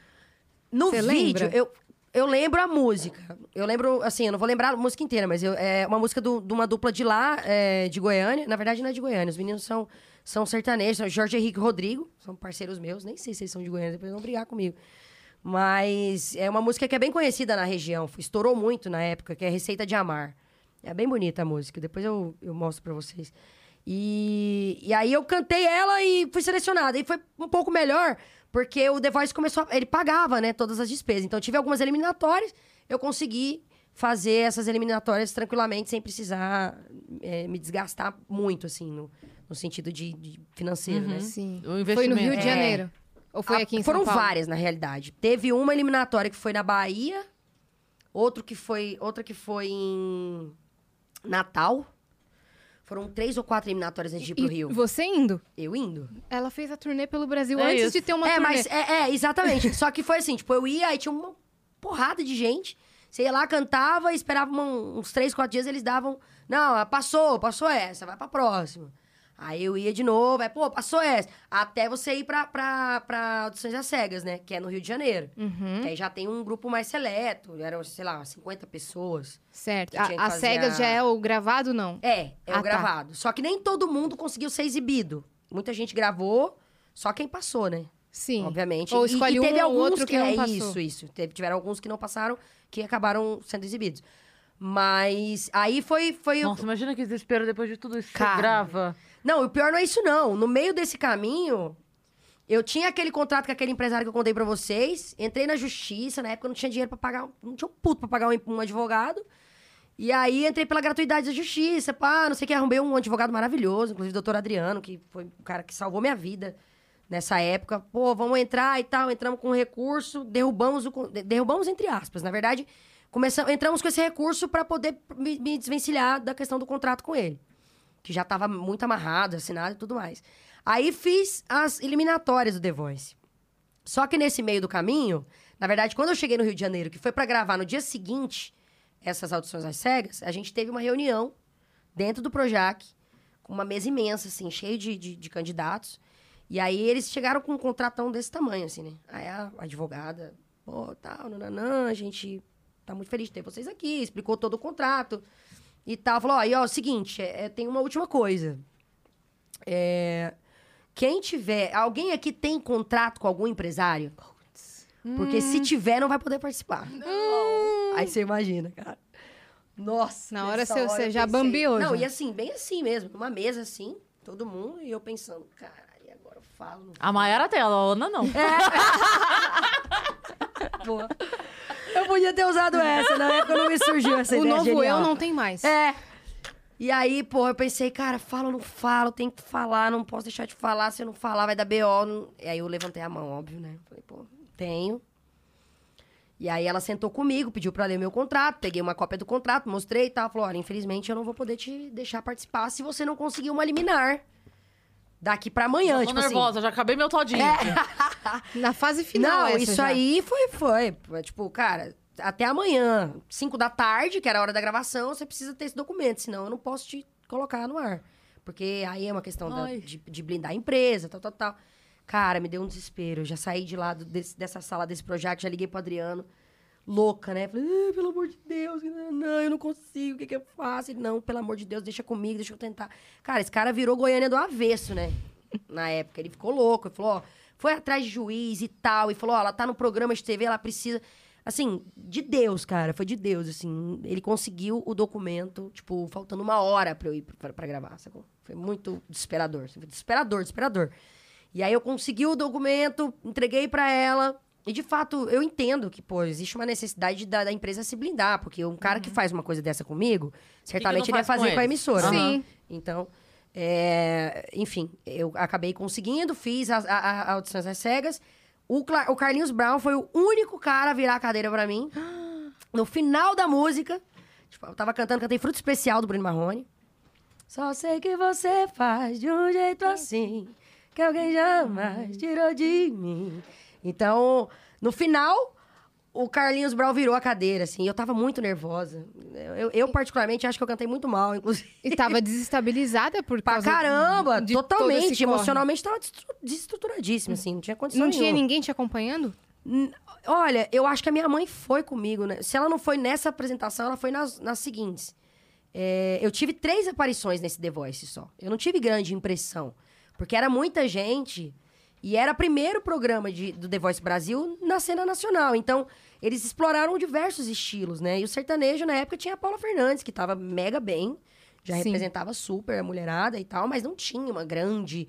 No Você vídeo, lembra? eu, eu lembro a música. Eu lembro, assim, eu não vou lembrar a música inteira, mas eu- é uma música do- de uma dupla de lá, é, de Goiânia. Na verdade, não é de Goiânia, os meninos são, são sertanejos, são Jorge Henrique Rodrigo, são parceiros meus, nem sei se eles são de Goiânia, depois vão brigar comigo. Mas é uma música que é bem conhecida na região, estourou muito na época, que é Receita de Amar. É bem bonita a música, depois eu, eu mostro pra vocês. E, e aí eu cantei ela e fui selecionada. E foi um pouco melhor, porque o The Voice começou. a- ele pagava, né, todas as despesas. Então eu tive algumas eliminatórias, eu consegui fazer essas eliminatórias tranquilamente, sem precisar é, me desgastar muito, assim, no, no sentido de, de financeiro, né? Sim. O Foi no. Rio de É. Janeiro? Ou foi Ah, aqui em Foram São Paulo? várias, na realidade. Teve uma eliminatória que foi na Bahia, outro que foi, outra que foi em Natal. Foram três ou quatro eliminatórias antes de ir pro E Rio. você indo? Eu indo. Ela fez a turnê pelo Brasil É antes isso. de ter uma é, turnê. mas é, é, exatamente. Só que foi assim, tipo, eu ia, aí tinha uma porrada de gente. Você ia lá, cantava, esperava uns três, quatro dias, eles davam. Não, passou, passou essa, vai pra próxima. Aí eu ia de novo, aí, pô, passou essa. Até você ir pra, pra, pra Audições das Cegas, né? Que é no Rio de Janeiro. Uhum, Que aí já tem um grupo mais seleto, eram, sei lá, 50 pessoas. certo. Que A, a Cegas a- já é o gravado, não? É, é Ah, o tá. gravado. Só que nem todo mundo conseguiu ser exibido. Muita gente gravou, só quem passou, né? Sim. obviamente. Ou E- escolhe e, teve um ou alguns outro que não é passou. Isso, isso. Teve, tiveram alguns que não passaram, que acabaram sendo exibidos. Mas aí foi... foi o- Nossa, imagina que desespero depois de tudo isso. Você Cara. grava. Não, o pior não é isso, não. No meio desse caminho, eu tinha aquele contrato com aquele empresário que eu contei pra vocês. Entrei na justiça, na época eu não tinha dinheiro pra pagar. Não tinha um puto pra pagar um, um advogado. E aí entrei pela gratuidade da justiça, pá, não sei o que, arrumei um advogado maravilhoso, inclusive o doutor Adriano, que foi o cara que salvou minha vida nessa época. Pô, vamos entrar e tal, entramos com recurso, derrubamos o. Derrubamos entre aspas. Na verdade, começamos, entramos com esse recurso pra poder me, me desvencilhar da questão do contrato com ele que já tava muito amarrado, assinado e tudo mais. Aí fiz as eliminatórias do The Voice. Só que nesse meio do caminho, na verdade, quando eu cheguei no Rio de Janeiro, que foi pra gravar no dia seguinte essas audições às cegas, a gente teve uma reunião dentro do Projac, com uma mesa imensa, assim, cheio de, de, de candidatos. E aí eles chegaram com um contratão desse tamanho, assim, né? Aí a advogada, pô, tal, nananã, a gente tá muito feliz de ter vocês aqui, explicou todo o contrato e tal. Falou, ó, e ó, seguinte, é, é, tem uma última coisa. É, quem tiver... Alguém aqui tem contrato com algum empresário? Porque se tiver, não vai poder participar. Aí você imagina, cara. Nossa. Na hora você- você já pensei- bambeou, Não, já. e assim, bem assim mesmo. Numa mesa assim, todo mundo. E eu pensando, cara, e agora eu falo? Não A Maiara tem, a Ana não. vou. Eu podia ter usado essa, na época não me surgiu essa O ideia novo genial. eu não tem mais. É. E aí, pô, eu pensei, cara, falo ou não falo, tem que falar, não posso deixar de falar, se eu não falar vai dar BO. não- E aí eu levantei a mão, óbvio, né? Falei, pô, tenho. E aí ela sentou comigo, pediu pra ler meu contrato, peguei uma cópia do contrato, mostrei e tal. Falou, olha, infelizmente eu não vou poder te deixar participar se você não conseguir uma liminar daqui pra amanhã. Tô tipo assim. nervosa, já acabei meu todinho. Na fase final. Não, essa isso já. aí foi, foi. Foi, Tipo, cara, até amanhã, 5 da tarde, que era a hora da gravação, você precisa ter esse documento, senão eu não posso te colocar no ar. Porque aí é uma questão da- de, de blindar a empresa, tal, tal, tal. Cara, me deu um desespero. Eu já saí de lá desse- dessa sala desse projeto, já liguei pro Adriano, louca, né? Falei, "Ai, pelo amor de Deus, não, eu não consigo, o que, que eu faço? Ele, não, pelo amor de Deus, deixa comigo, deixa eu tentar. Cara, esse cara virou Goiânia do avesso, né? Na época. Ele ficou louco. Ele falou, ó, foi atrás de juiz e tal. E falou, ó, ela tá no programa de TV, ela precisa. Assim, de Deus, cara, foi de Deus, assim. Ele conseguiu o documento, tipo, faltando uma hora pra eu ir pra, pra gravar, sacou? Foi muito desesperador. assim, desesperador, desesperador. E aí eu consegui o documento, entreguei pra ela. E de fato, eu entendo que, pô, existe uma necessidade da, da empresa se blindar, porque um cara que faz uma coisa dessa comigo, certamente ele ia faz com fazer com, a emissora. Sim. Aham. Então, é, enfim, eu acabei conseguindo, fiz as a, a- audições às cegas. O, Cla- o Carlinhos Brown foi o único cara a virar a cadeira pra mim. No final da música, tipo, eu tava cantando, cantei Fruto Especial do Bruno Marrone. Só sei que você faz de um jeito assim, que alguém jamais tirou de mim. Então, no final, o Carlinhos Brown virou a cadeira, assim. Eu tava muito nervosa. Eu, eu, particularmente, acho que eu cantei muito mal, inclusive. E tava desestabilizada por Pra causa caramba! de totalmente. esse corre. Emocionalmente tava desestruturadíssima, assim. Não tinha condição Não tinha nenhuma. ninguém te acompanhando? Olha, eu acho que a minha mãe foi comigo, né? Se ela não foi nessa apresentação, ela foi nas, nas seguintes. É, eu tive três aparições nesse The Voice só. Eu não tive grande impressão. Porque era muita gente e era o primeiro programa de, do The Voice Brasil na cena nacional. Então, eles exploraram diversos estilos, né? E o sertanejo, na época, tinha a Paula Fernandes, que tava mega bem. Já Sim. representava super a mulherada e tal, mas não tinha uma grande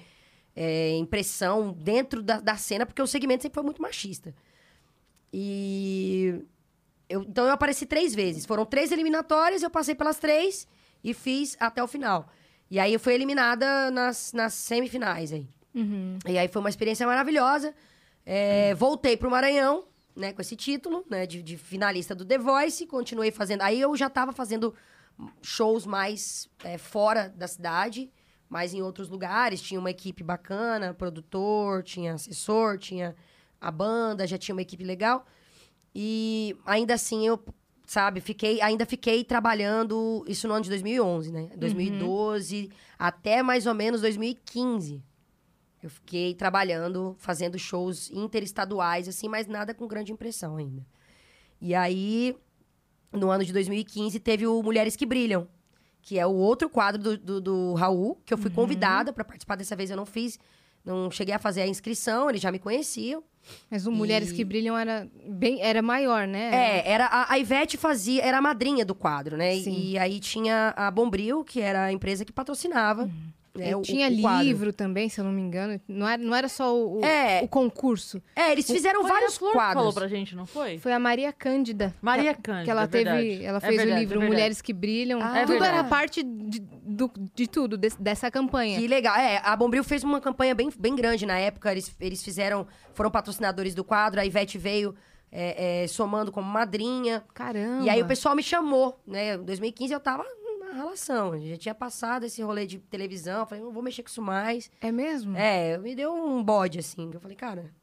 é, impressão dentro da, da cena, porque o segmento sempre foi muito machista. E. eu- então eu apareci três vezes. Foram três eliminatórias, eu passei pelas três e fiz até o final. E aí eu fui eliminada nas, nas semifinais aí. Uhum. E aí foi uma experiência maravilhosa. É, voltei pro Maranhão, né, com esse título, né, de, de finalista do The Voice. Continuei fazendo. Aí eu já tava fazendo shows mais é, fora da cidade, mais em outros lugares. Tinha uma equipe bacana, produtor, tinha assessor, tinha a banda, já tinha uma equipe legal. E ainda assim eu, sabe, fiquei, ainda fiquei trabalhando isso no ano de 2011, né? 2012 até mais ou menos 2015. Eu fiquei trabalhando, fazendo shows interestaduais, assim, mas nada com grande impressão ainda. E aí, no ano de 2015, teve o Mulheres que Brilham, que é o outro quadro do, do, do Raul, que eu fui convidada para participar dessa vez, eu não fiz Não cheguei a fazer a inscrição, eles já me conheciam. Mas o Mulheres E- que Brilham era bem era maior, né? É, era a, a Ivete fazia, era a madrinha do quadro, né? E- Sim. E, aí tinha a Bombril, que era a empresa que patrocinava. né, O- tinha o livro também, se eu não me engano. Não era, não era só o, o- É. o concurso. É, eles fizeram vários a Flor quadros. falou pra gente, não foi? Foi a Maria Cândida. Maria que, Cândida, Que ela é teve. verdade. Ela É fez verdade, o livro é. Mulheres que Brilham. Ah, é tudo era parte de, do- de tudo, des- dessa campanha. Que legal. É, a Bombril fez uma campanha bem, bem grande na época. Eles, eles fizeram, foram patrocinadores do quadro. A Ivete veio é, é, somando como madrinha. Caramba. E aí o pessoal me chamou, né? Em 2015 eu tava relação. Já tinha passado esse rolê de televisão. Eu falei, não vou mexer com isso mais. É mesmo? É, me deu um bode, assim. que Eu falei, cara.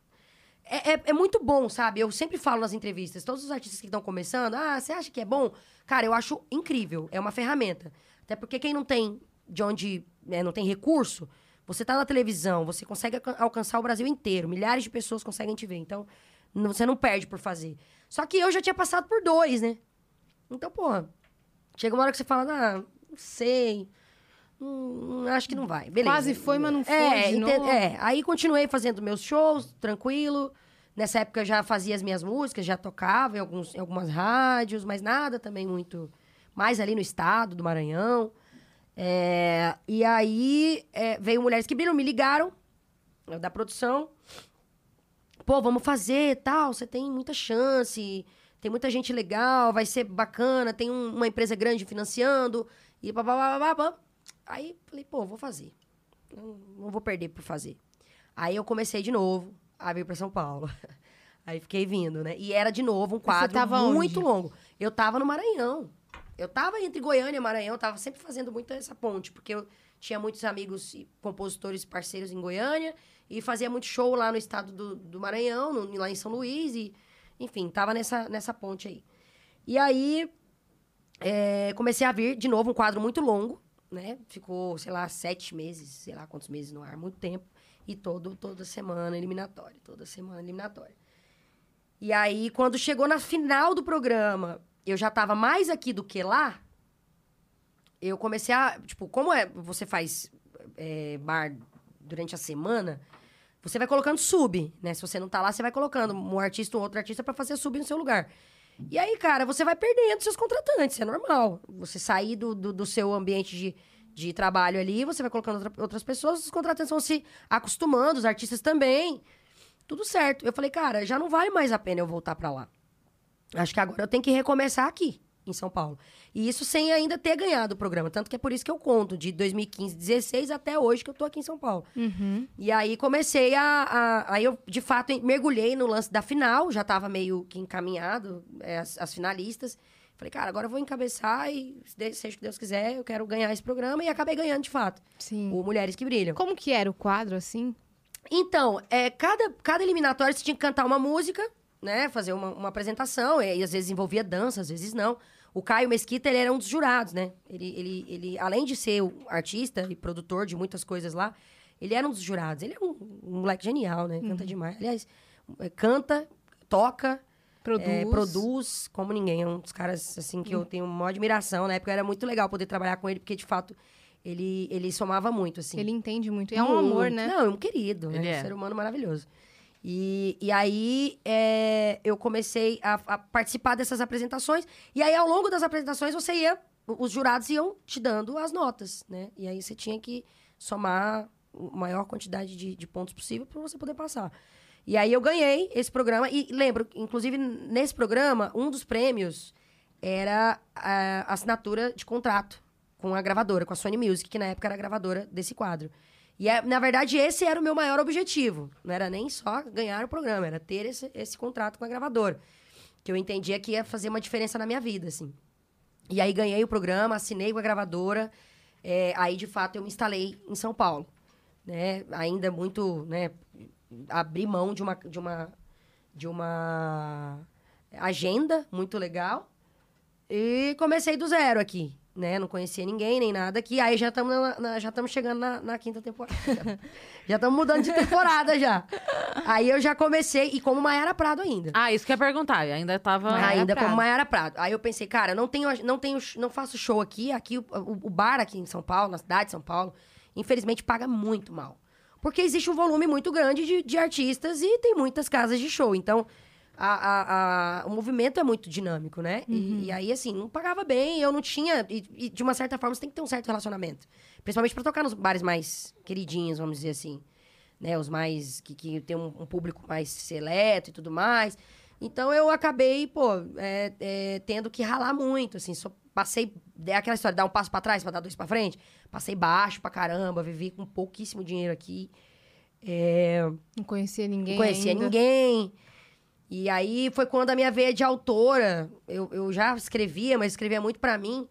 É, é, é muito bom, sabe? Eu sempre falo nas entrevistas, todos os artistas que estão começando, ah, você acha que é bom? Cara, eu acho incrível. É uma ferramenta. Até porque quem não tem de onde, né, não tem recurso, você tá na televisão, você consegue alcan- alcançar o Brasil inteiro. Milhares de pessoas conseguem te ver. Então, você não perde por fazer. Só que eu já tinha passado por dois, né? Então, porra, chega uma hora que você fala, ah, não sei. Hum, acho que não vai. Beleza. Quase foi, mas não foi É, ente- é, aí continuei fazendo meus shows, tranquilo. Nessa época eu já fazia as minhas músicas, já tocava em, alguns, em algumas rádios, mas nada também muito. Mais ali no estado do Maranhão. É, e aí é, veio Mulheres que Brilham, me ligaram da produção. Pô, vamos fazer tal, você tem muita chance, tem muita gente legal, vai ser bacana, tem um- uma empresa grande financiando, e babá. Aí falei, pô, vou fazer. Não, não vou perder por fazer. Aí eu comecei de novo a vir para São Paulo. Aí fiquei vindo, né? E era de novo um quadro muito onde? longo. Eu tava no Maranhão. Eu tava entre Goiânia e Maranhão, tava sempre fazendo muito essa ponte, porque eu tinha muitos amigos e compositores parceiros em Goiânia e fazia muito show lá no estado do, do Maranhão, no- lá em São Luís, e enfim, tava nessa, nessa ponte aí. E aí é, comecei a vir de novo um quadro muito longo, né? Ficou, sei lá, sete meses, sei lá quantos meses no ar, muito tempo. E todo, toda semana eliminatória, toda semana eliminatória. E aí, quando chegou na final do programa, eu já tava mais aqui do que lá, eu comecei a. Tipo, como é, você faz é, bar durante a semana, você vai colocando sub, né? Se você não tá lá, você vai colocando um artista ou outro artista pra fazer sub no seu lugar. E aí, cara, você vai perdendo seus contratantes, é normal. Você sair do, do, do seu ambiente de, de trabalho ali, você vai colocando outra- outras pessoas, os contratantes vão se acostumando, os artistas também. Tudo certo. Eu falei, cara, já não vale mais a pena eu voltar pra lá. Acho que agora eu tenho que recomeçar aqui, em São Paulo. E isso sem ainda ter ganhado o programa. Tanto que é por isso que eu conto, de 2015, 16 até hoje que eu tô aqui em São Paulo. Uhum. E aí comecei a, a- Aí eu, de fato, mergulhei no lance da final, já tava meio que encaminhado, é, as, as finalistas. Falei, cara, agora eu vou encabeçar e, seja o que Deus quiser, eu quero ganhar esse programa. E acabei ganhando, de fato, Sim. o Mulheres que Brilham. Como que era o quadro, assim? Então, é, cada, cada eliminatória você tinha que cantar uma música, né? Fazer uma, uma apresentação, e, às vezes envolvia dança, às vezes não. O Caio Mesquita, ele era um dos jurados, né? Ele, ele, ele além de ser o artista e produtor de muitas coisas lá, ele era um dos jurados. Ele é um, um moleque genial, né? Canta demais. Aliás, é, canta, toca, Produz. é, produz como ninguém. É um dos caras, assim, que eu tenho uma admiração. Na época era muito legal poder trabalhar com ele, porque, de fato, ele, ele somava muito, assim. Ele entende muito. É um amor, né? Não, é um querido, né? Ele é. Um ser humano maravilhoso. E, e aí é, eu comecei a, a participar dessas apresentações. E aí, ao longo das apresentações, você ia. Os jurados iam te dando as notas, né? E aí você tinha que somar a maior quantidade de, de pontos possível para você poder passar. E aí eu ganhei esse programa. E lembro, inclusive, nesse programa, um dos prêmios era a assinatura de contrato com a gravadora, com a Sony Music, que na época era a gravadora desse quadro. E, é- na verdade, esse era o meu maior objetivo. Não era nem só ganhar o programa, era ter esse, esse contrato com a gravadora. Que eu entendia que ia fazer uma diferença na minha vida, assim. E aí ganhei o programa, assinei com a gravadora. é, aí, de fato, eu me instalei em São Paulo. Né? Ainda muito, né? Abri mão de uma, de uma, de uma agenda muito legal. E comecei do zero aqui, né? Não conhecia ninguém, nem nada aqui. Aí já estamos já estamos chegando na, na quinta temporada. já estamos mudando de temporada já. Aí eu já comecei, e como Maiara Prado ainda. Ah, isso que eu ia perguntar. Ainda tava. Maiara ainda Prado. como Maiara Prado. Aí eu pensei, cara, não tenho, não tenho, não faço show aqui. Aqui o, o- o bar aqui em São Paulo, na cidade de São Paulo, infelizmente paga muito mal. Porque existe um volume muito grande de, de artistas e tem muitas casas de show. Então, a- a- a- o movimento é muito dinâmico, né? E, e aí, assim, não pagava bem, eu não tinha. E, e, de uma certa forma, você tem que ter um certo relacionamento. Principalmente pra tocar nos bares mais queridinhos, vamos dizer assim. Né? Os mais. que, que tem um, um público mais seleto e tudo mais. Então eu acabei, pô, é, é, tendo que ralar muito, assim. Só passei. É aquela história, dar um passo pra trás pra dar dois pra frente. Passei baixo pra caramba, vivi com pouquíssimo dinheiro aqui. É, Não conhecia ninguém não conhecia ainda. ninguém. E aí foi quando a minha veia de autora, eu, eu já escrevia, mas escrevia muito pra mim.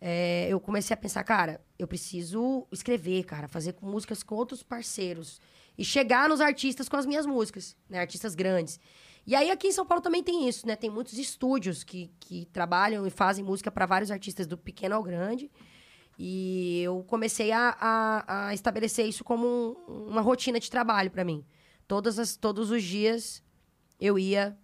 é, eu comecei a pensar, cara, eu preciso escrever, cara, fazer com músicas com outros parceiros. E chegar nos artistas com as minhas músicas, né? Artistas grandes. E aí aqui em São Paulo também tem isso, né? Tem muitos estúdios que, que trabalham e fazem música para vários artistas, do pequeno ao grande. E eu comecei a, a, a estabelecer isso como um- uma rotina de trabalho para mim. Todas as, todos os dias eu ia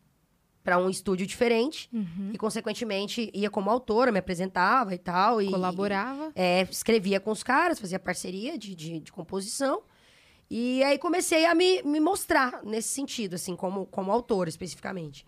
para um estúdio diferente e, consequentemente, ia como autora, me apresentava e tal. E, Colaborava. é, escrevia com os caras, fazia parceria de, de, de composição. E aí comecei a me, me mostrar nesse sentido, assim, como, como autora, especificamente.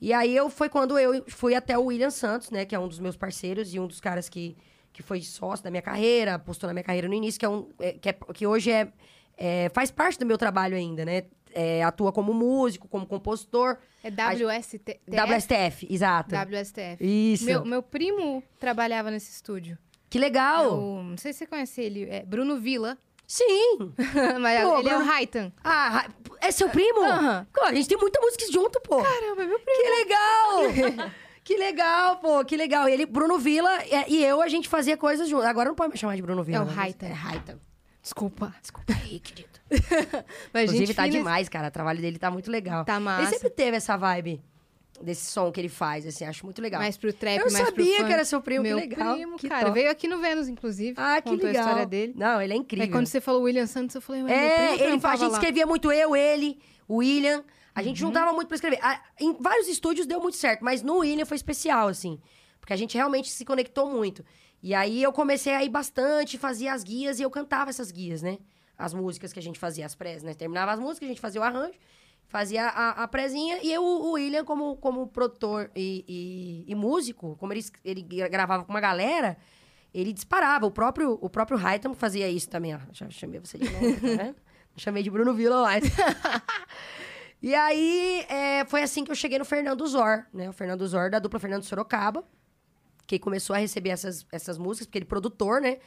E aí eu foi quando eu fui até o William Santos, né, que é um dos meus parceiros e um dos caras que, que foi sócio da minha carreira, apostou na minha carreira no início, que, é um, é, que, é- que hoje é, é- faz parte do meu trabalho ainda, né? É, atua como músico, como compositor. É WST... WSTF, exato. WSTF. Isso. Meu, meu primo trabalhava nesse estúdio. Que legal! Eu, não sei se você conhece ele. É Bruno Villa. Sim! Mas Pô, ele é o Bruno- Raitan. Ah, é seu primo? Aham. Pô, a gente tem muita música junto, pô. Caramba, é meu primo. Que legal! que legal, pô, que legal. E ele, Bruno Villa é, e eu, a gente fazia coisas juntos. Agora não pode me chamar de Bruno Villa. É o né? Raitan. É Raitan. Desculpa. Desculpa aí, querido. Mas Inclusive, tá fina- demais, cara. O trabalho dele tá muito legal. Tá massa. Ele sempre teve essa vibe desse som que ele faz, assim, acho muito legal. Mais pro trap, eu mais sabia que era seu primo, Meu que legal. primo, que cara. top. Veio aqui no Vênus, inclusive. Ah, que legal. a história dele. Não, ele é Aí incrível. quando você falou William Santos, eu falei, É, ele, a gente lá. escrevia muito eu, ele, o William. A Uhum. gente juntava muito pra escrever. Ah, em vários estúdios deu muito certo, mas no William foi especial, assim. Porque a gente realmente se conectou muito. E aí eu comecei a ir bastante, fazia as guias e eu cantava essas guias, né? As músicas que a gente fazia, as prés, né? Terminava as músicas, a gente fazia o arranjo, fazia a, a prezinha. E eu, o William, como, como produtor e, e- e músico, como ele, ele gravava com uma galera, ele disparava. O próprio, o próprio Raitam fazia isso também, ó. Já chamei você de novo, tá vendo? Chamei de Bruno Villa mais. e aí, é, foi assim que eu cheguei no Fernando Zor, né? O Fernando Zor, da dupla Fernando Sorocaba, que começou a receber essas, essas músicas, porque ele é produtor, né?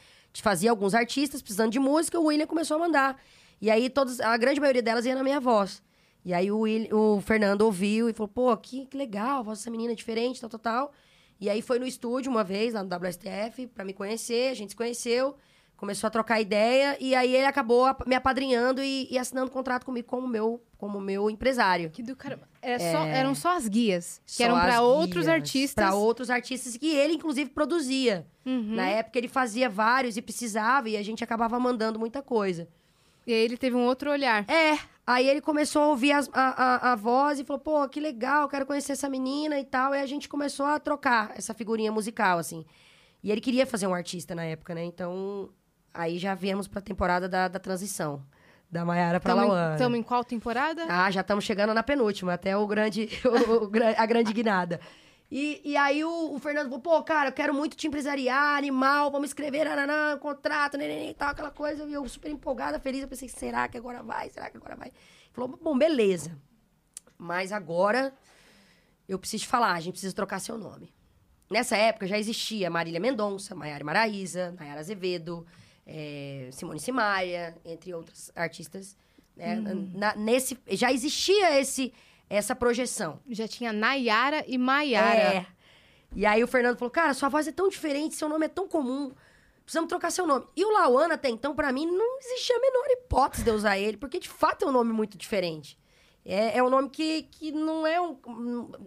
Fazia alguns artistas precisando de música, o William começou a mandar. E aí, todas, a grande maioria delas ia na minha voz. E aí, o, Will- o Fernando ouviu e falou, pô, que, que legal, a voz dessa menina é diferente, tal, tal, tal. E aí, foi no estúdio uma vez, lá no WSTF, pra me conhecer, a gente se conheceu, começou a trocar ideia, e aí ele acabou me apadrinhando e, e assinando contrato comigo como meu, como meu empresário. Que do caramba. Era só- eram só as guias, que Só eram pra outros artistas. Pra outros artistas que ele, inclusive, produzia. Uhum. Na época, ele fazia vários e precisava, e a gente acabava mandando muita coisa. E aí ele teve um outro olhar. É, aí ele começou a ouvir as- a, a, a voz e falou, pô, que legal, quero conhecer essa menina e tal. E a gente começou a trocar essa figurinha musical, assim. E ele queria fazer um artista na época, né? Então, aí já viemos pra temporada da, da transição. Da Maiara pra Lauana. Estamos em qual temporada? Ah, já estamos chegando na penúltima, até o grande, o- o a grande guinada. E, e aí o, o Fernando falou, pô, cara, eu quero muito te empresariar, animal, vamos escrever, nananã, contrato, neném, e tal, aquela coisa. E eu super empolgada, feliz, eu pensei, será que agora vai? Será que agora vai? Ele falou, bom, beleza. Mas agora eu preciso te falar, a gente precisa trocar seu nome. Nessa época já existia Marília Mendonça, Maiara Maraíza, Nayara Azevedo, eh, Simone Simaria, entre outros artistas. né? Na- nesse, já existia esse, essa projeção. Já tinha Nayara e Maiara. É. E aí o Fernando falou, cara, sua voz é tão diferente, seu nome é tão comum, precisamos trocar seu nome. E o Lauana até então, pra mim, não existia a menor hipótese de eu usar ele, porque de fato é um nome muito diferente. É, é um nome que, que não é um.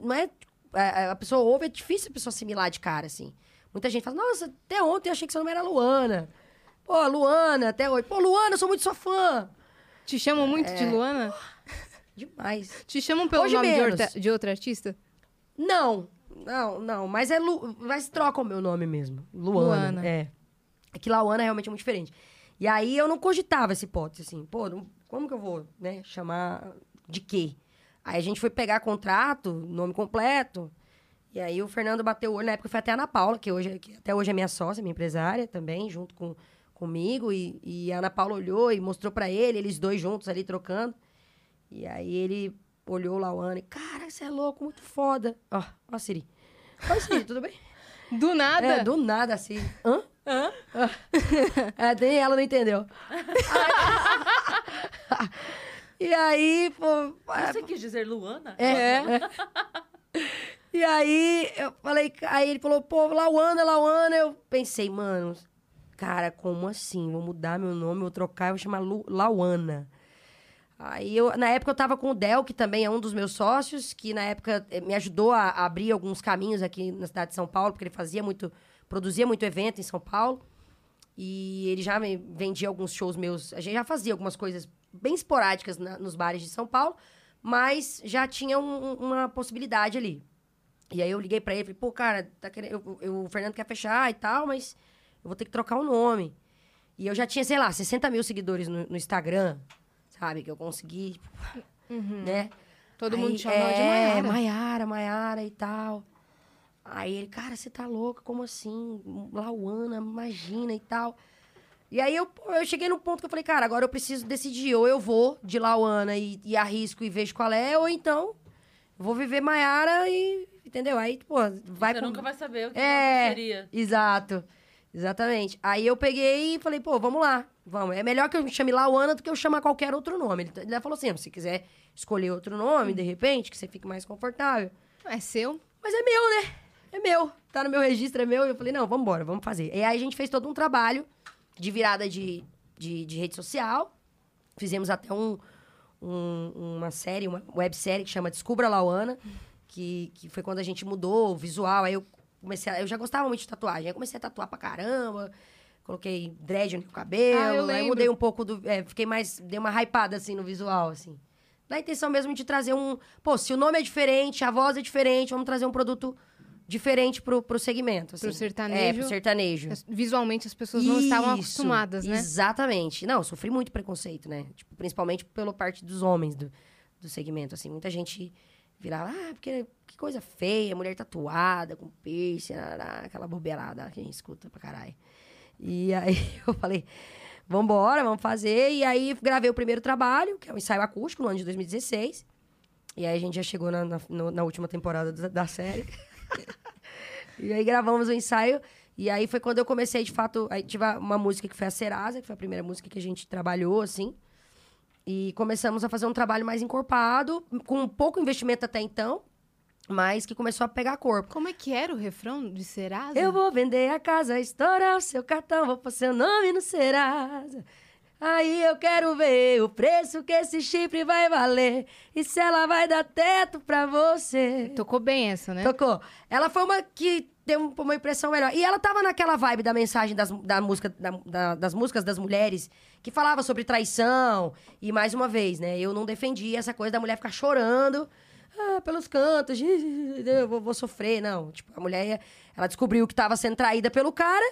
Não é. A a pessoa ouve, é difícil a pessoa assimilar de cara, assim. Muita gente fala, nossa, até ontem eu achei que seu nome era Luana. Pô, Luana, até hoje. Pô, Luana, eu sou muito sua fã. Te chamam muito de Luana? Demais. Te chamam pelo É. Hoje nome de outra, de outra artista? Não, não, não. Mas é Lu... Mas troca o meu nome mesmo. Luana. Luana. É. É que Lauana realmente é muito diferente. E aí eu não cogitava essa hipótese, assim, pô, não- como que eu vou, né, chamar de quê? Aí a gente foi pegar contrato, nome completo. E aí o Fernando bateu o olho, na época foi até a Ana Paula, que hoje que até hoje é minha sócia, minha empresária também, junto com comigo. E, e a Ana Paula olhou e mostrou pra ele, eles dois juntos ali trocando. E aí ele olhou lá o Ana e, cara, você é louco, muito foda. Ó, ó a Siri. Oi, Siri, tudo bem? Do nada. É, do nada, assim. Hã? Hã? É, nem ela não entendeu. e aí, pô. Você quis dizer Luana? É. é. E aí, eu falei, aí ele falou, pô, Lauana, Lauana. Eu pensei, mano, cara, como assim? Vou mudar meu nome, vou trocar, vou chamar Lu, Lauana. Aí eu, na época eu tava com o Del, que também é um dos meus sócios, que na época eh, me ajudou a, abrir alguns caminhos aqui na cidade de São Paulo, porque ele fazia muito, produzia muito evento em São Paulo. E ele já me vendia alguns shows meus. A gente já fazia algumas coisas bem esporádicas na- nos bares de São Paulo, mas já tinha um- uma possibilidade ali. E aí eu liguei pra ele, falei, pô, cara, tá querendo, eu- eu- o Fernando quer fechar e tal, mas eu vou ter que trocar o nome. E eu já tinha, sei lá, 60 mil seguidores no, no Instagram, sabe? Que eu consegui, tipo, né? Todo Aí, mundo te chamava de é, Maiara. Maiara, Maiara e tal. Aí ele, cara, você tá louca? Como assim? Lauana, imagina e tal. E aí eu, eu cheguei num ponto que eu falei, cara, agora eu preciso decidir. Ou eu vou de Lauana e, e arrisco e vejo qual é, ou então vou viver Maiara e. Entendeu? Aí, pô, vai Você com- nunca vai saber o que É. seria. Exato. Exatamente. Aí eu peguei e falei, pô, vamos lá. Vamos. É melhor que eu me chame Lauana do que eu chamar qualquer outro nome. Ele, ele falou assim: se quiser escolher outro nome, de repente, que você fique mais confortável. É seu? Mas é meu, né? É meu. Tá no meu registro, é meu. E eu falei, não, vamos embora, vamos fazer. E aí a gente fez todo um trabalho de virada de, de, de rede social. Fizemos até um, um- uma série, uma websérie que chama Descubra Lauana, que, que foi quando a gente mudou o visual. Aí eu comecei a, Eu já gostava muito de tatuagem. Aí comecei a tatuar pra caramba. Coloquei dread no cabelo. Ah, aí mudei um pouco do. é, fiquei mais. Dei uma hypada assim no visual, assim. Na intenção mesmo de trazer um. Pô, se o nome é diferente, a voz é diferente, vamos trazer um produto diferente pro, pro segmento. Assim. Pro sertanejo. É, pro sertanejo. Visualmente as pessoas não estavam acostumadas, né? Exatamente. Não, eu sofri muito preconceito, né? Tipo, principalmente pela parte dos homens do, do segmento, assim. Muita gente virava, ah, porque que coisa feia, mulher tatuada, com piercing, aquela bobeirada que a gente escuta pra caralho. E aí eu falei, vambora, vamos fazer. E aí gravei o primeiro trabalho, que é o ensaio acústico, no ano de 2016. E aí a gente já chegou na, na, na última temporada da, da série. E aí gravamos o ensaio. E aí foi quando eu comecei, de fato, aí tive uma música que foi a Serasa, que foi a primeira música que a gente trabalhou, assim. E começamos a fazer um trabalho mais encorpado, com pouco investimento até então, mas que começou a pegar corpo. Como é que era o refrão de Serasa? Eu vou vender a casa, estourar o seu cartão, vou pôr seu nome no Serasa. Aí eu quero ver o preço que esse chifre vai valer e se ela vai dar teto pra você. Tocou bem essa, né? Tocou. Ela foi uma que deu um- uma impressão melhor. E ela tava naquela vibe da mensagem das, da música, da- da- das músicas das mulheres, que falava sobre traição. E mais uma vez, né? Eu não defendi essa coisa da mulher ficar chorando ah, pelos cantos. Eu vou, vou sofrer. Não. Tipo, a mulher, ela descobriu que tava sendo traída pelo cara.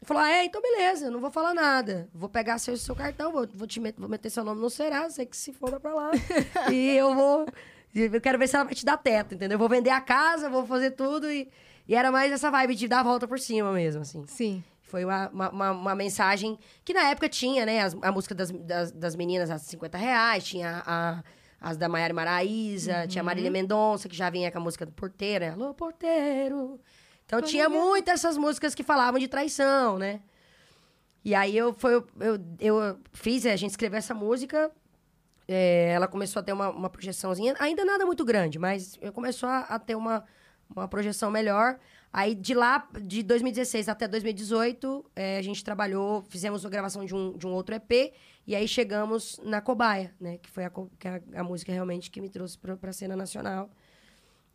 E falou: Ah, é, então beleza, não vou falar nada. Vou pegar seu, seu cartão, vou, vou, te met- vou meter seu nome no Serasa, sei que se foda pra lá. e eu vou. Eu quero ver se ela vai te dar teto, entendeu? Eu vou vender a casa, vou fazer tudo. E, e era mais essa vibe de dar a volta por cima mesmo, assim. Sim. Foi uma, uma, uma- mensagem que na época tinha, né? as- a música das, das, das meninas a 50 reais, tinha a, as da Maiara Maraíza, tinha a Marília Mendonça, que já vinha com a música do porteiro, né? Alô, porteiro. Então tinha muitas essas músicas que falavam de traição, né? E aí eu, foi, eu, eu, eu fiz, a gente escreveu essa música, é, ela começou a ter uma, uma projeçãozinha, ainda nada muito grande, mas eu começou a, a ter uma, uma projeção melhor. Aí de lá, de 2016 até 2018, é, a gente trabalhou, fizemos a gravação de um, de um outro EP, e aí chegamos na Cobaia, né? Que foi a, que é a, a música realmente que me trouxe pra, pra cena nacional.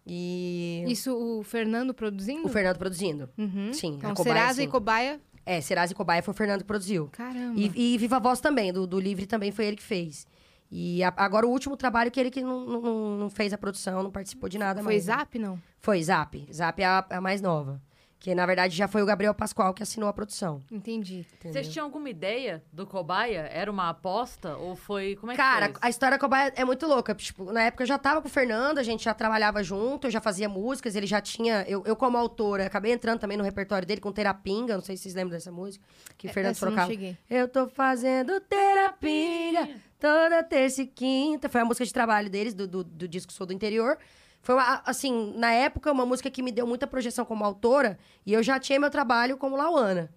E Isso o Fernando produzindo? o Fernando produzindo. Uhum. Sim, Então, a Cobaia, Serasa e sim. Cobaia. É, Serasa e Cobaia foi o Fernando que produziu. Caramba. E, e Viva Voz também, do, do Livre também foi ele que fez. E a- agora o último trabalho que ele que não, não, não fez a produção, não participou de nada Foi mais. né? Zap, não? Foi, Zap. Zap é a, a mais nova. Que na verdade já foi o Gabriel Pascoal que assinou a produção. Entendi. entendeu? Vocês tinham alguma ideia do cobaia? Era uma aposta? Ou foi. Como é que Cara, foi? a história da Cobaia é muito louca. Tipo, na época eu já tava com o Fernando, a gente já trabalhava junto, eu já fazia músicas, ele já tinha. Eu, eu como autora, acabei entrando também no repertório dele com Terapinga, não sei se vocês lembram dessa música, que o Fernando eu não trocava. Eu tô fazendo terapia toda terça e quinta. Foi a música de trabalho deles, do, do, do disco Sou do Interior. Foi, uma, assim, na época, uma música que me deu muita projeção como autora. E eu já tinha meu trabalho como Lauana.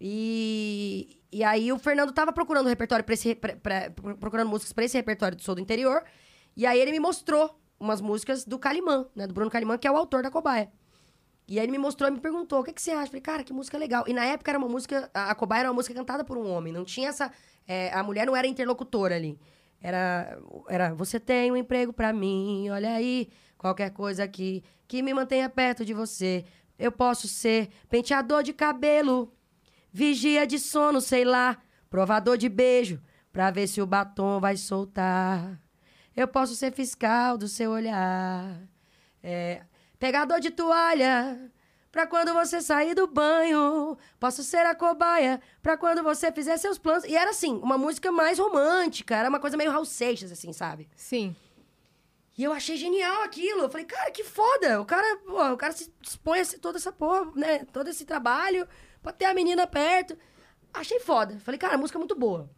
E, e aí o Fernando tava procurando repertório para esse... Pra, pra- procurando músicas pra esse repertório do Sou do Interior. E aí ele me mostrou umas músicas do Calimã, né? Do Bruno Calimã, que é o autor da Cobaia. E aí ele me mostrou e me perguntou, o que, que você acha? Falei, cara, que música legal. E na época era uma música, a a Cobaia era uma música cantada por um homem, não tinha essa... é, a mulher não era interlocutora ali. Era, era, você tem um emprego pra mim, olha aí, qualquer coisa aqui que me mantenha perto de você. Eu posso ser penteador de cabelo, vigia de sono, sei lá, provador de beijo, pra ver se o batom vai soltar. Eu posso ser fiscal do seu olhar. É, pegador de toalha, pra quando você sair do banho. Posso ser a cobaia, pra quando você fizer seus planos. E era assim, uma música mais romântica, era uma coisa meio Raul Seixas, assim, sabe? Sim. E eu achei genial aquilo. Eu falei, cara, que foda. O cara, pô, o cara se dispõe a toda essa porra, né? Todo esse trabalho pra ter a menina perto. Achei foda. Falei, cara, a música é muito boa.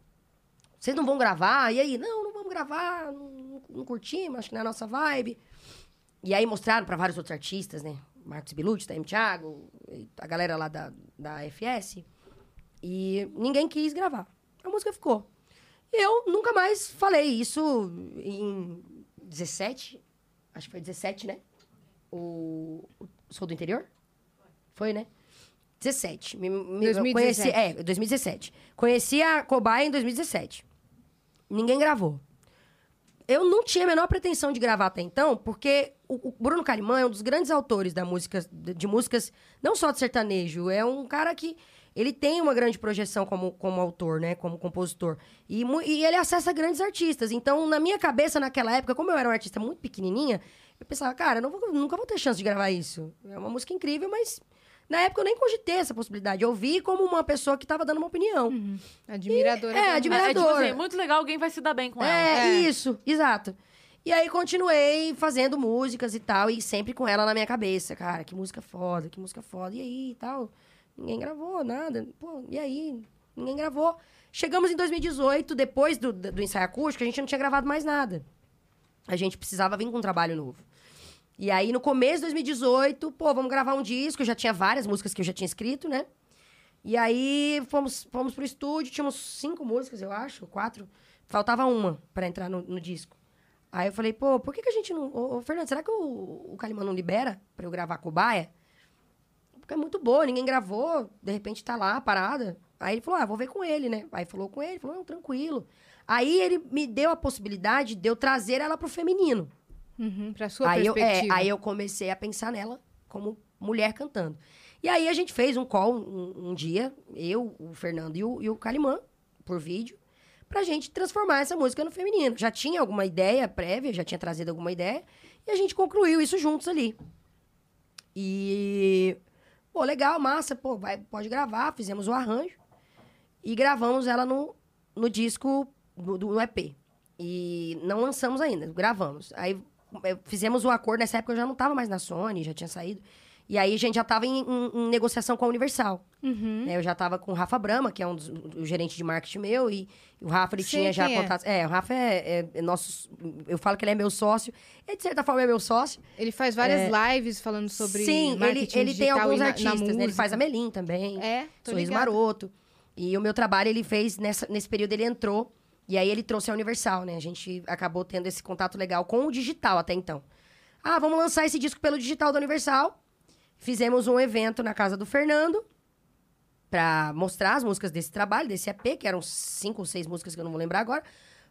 Vocês não vão gravar? E aí? Não, não vamos gravar. Não, não curtimos, acho que não é a nossa vibe. E aí mostraram pra vários outros artistas, né? Marcos Belucci, Taim Thiago, a galera lá da, da FS. E ninguém quis gravar. A música ficou. Eu nunca mais falei isso em 17. Acho que foi 17, né? O, o Sou do Interior? Foi, né? 17. Me, me, 2017. Conheci, é, 2017. Conheci a Cobaia em 2017. Ninguém gravou. Eu não tinha a menor pretensão de gravar até então, porque o, o Bruno Calimã é um dos grandes autores da música, de, de músicas, não só de sertanejo, é um cara que ele tem uma grande projeção como, como autor, né? Como compositor. E, e ele acessa grandes artistas. Então, na minha cabeça, naquela época, como eu era uma artista muito pequenininha, eu pensava, cara, vou- nunca vou ter chance de gravar isso. É uma música incrível, mas na época eu nem cogitei essa possibilidade. Eu vi como uma pessoa que estava dando uma opinião. Admiradora. É, da- admira- É, é tipo admiradora. assim, muito legal, alguém vai se dar bem com ela. É, É. isso, exato. E aí continuei fazendo músicas e tal, e sempre com ela na minha cabeça, cara, que música foda, que música foda. E aí e tal. Ninguém gravou, nada. Pô, e aí? Ninguém gravou. Chegamos em 2018, depois do, do ensaio acústico, a gente não tinha gravado mais nada. A gente precisava vir com um trabalho novo. E aí, no começo de 2018, pô, vamos gravar um disco. Eu já tinha várias músicas que eu já tinha escrito, né? E aí, fomos, fomos pro estúdio. Tínhamos cinco músicas, eu acho, quatro. Faltava uma pra entrar no, no disco. Aí eu falei, pô, por que, que a gente não... Ô, ô, Fernando, será que o, o Calimã não libera pra eu gravar Cobaia? Porque é muito boa, ninguém gravou. De repente tá lá, parada. Aí ele falou, ah, vou ver com ele, né? Aí falou com ele, falou, não, tranquilo. Aí ele me deu a possibilidade de eu trazer ela pro feminino Uhum, pra sua aí eu, é, perspectiva. aí eu comecei a pensar nela como mulher cantando. E aí a gente fez um call um, um dia, eu, o Fernando e o, e o Calimã, por vídeo, pra gente transformar essa música no feminino. Já tinha alguma ideia prévia, já tinha trazido alguma ideia, e a gente concluiu isso juntos ali. E, pô, legal, massa, pô, vai, pode gravar, fizemos o arranjo e gravamos ela no, no disco, do, EP. E não lançamos ainda, gravamos. Aí eh, fizemos o acordo, nessa época eu já não tava mais na Sony, já tinha saído. E aí a gente já tava em, em- em negociação com a Universal. Uhum. né? Eu já tava com o Rafa Brama, que é um dos o gerente de marketing meu, e o Rafa ele Sei tinha já é. contatos. É. o Rafa é, é- é nosso. Eu falo que ele é meu sócio. Ele, de certa forma, é meu sócio. Ele faz várias lives falando sobre Sim, ele, marketing ele tem alguns na, artistas, na né? Ele faz a Melim também. É, Sorriso ligada. Maroto. E o meu trabalho ele fez nessa, nesse período, ele entrou. E aí ele trouxe a Universal, né? A gente acabou tendo esse contato legal com o digital até então. Ah, vamos lançar esse disco pelo digital da Universal. Fizemos um evento na casa do Fernando pra mostrar as músicas desse trabalho, desse EP, que eram cinco ou seis músicas que eu não vou lembrar agora.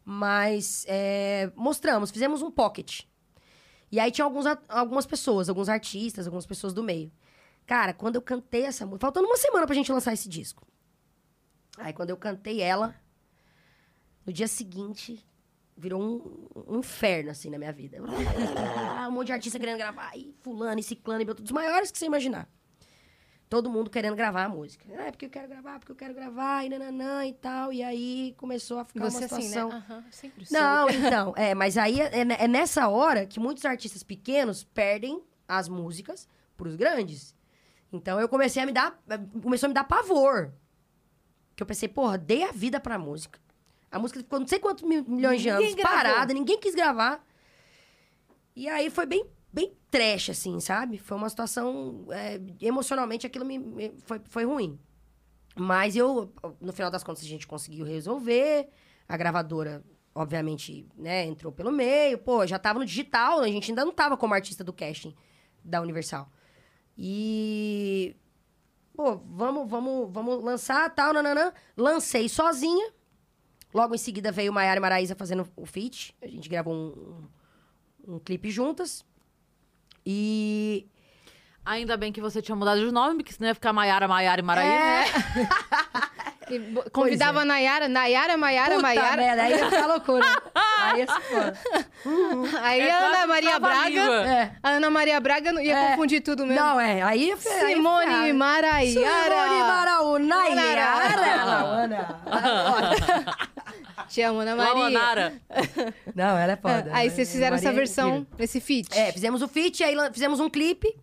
Mas é, mostramos, fizemos um pocket. E aí tinha alguns, algumas pessoas, alguns artistas, algumas pessoas do meio. Cara, quando eu cantei essa música. Faltando uma semana pra gente lançar esse disco. Aí quando eu cantei ela, no dia seguinte, virou um, um inferno, assim, na minha vida. um monte de artista querendo gravar, e fulano, e ciclano, e meu, dos maiores que você imaginar. todo mundo querendo gravar a música. Ah, é porque eu quero gravar, porque eu quero gravar, e nananã e tal. E aí começou a ficar Você uma assim, situação... né? Aham, sempre Não, soube. então, é, mas aí é, é nessa hora que muitos artistas pequenos perdem as músicas pros grandes. Então eu comecei a me dar. Começou a me dar pavor. Que eu pensei, porra, dei a vida pra música. A música ficou não sei quantos mil- milhões de anos parada, ninguém quis gravar. E aí foi bem, bem trash, assim, sabe? Foi uma situação. é, emocionalmente aquilo me, me- foi, foi ruim. Mas eu, no final das contas, a gente conseguiu resolver. A gravadora, obviamente, né, entrou pelo meio. Pô, já tava no digital, a gente ainda não tava como artista do casting da Universal. E. Pô, vamos, vamos, vamos lançar tal, nananã. Lancei sozinha. Logo em seguida veio Maiara e Maraísa fazendo o feat. A gente gravou um, um, um clipe juntas. E. Ainda bem que você tinha mudado de nome, porque senão ia ficar Maiara, Maiara e Maraísa. É. né? E convidava a Nayara, Nayara, Maiara, Puta Maiara. merda, aí ia ficar loucura. aí ia se for. Aí É a Ana Maria Braga. É. A Ana Maria Braga não ia É. confundir tudo mesmo. Não, é. Aí aí Simone ferrar. Maraiara. Simone Maraú, Nayara. Nayara. Ana. Te amo, Ana Maria. Lamanara. Não, ela é foda. Aí vocês fizeram Maria essa é versão, incrível. esse feat. É, fizemos o feat, aí fizemos um clipe.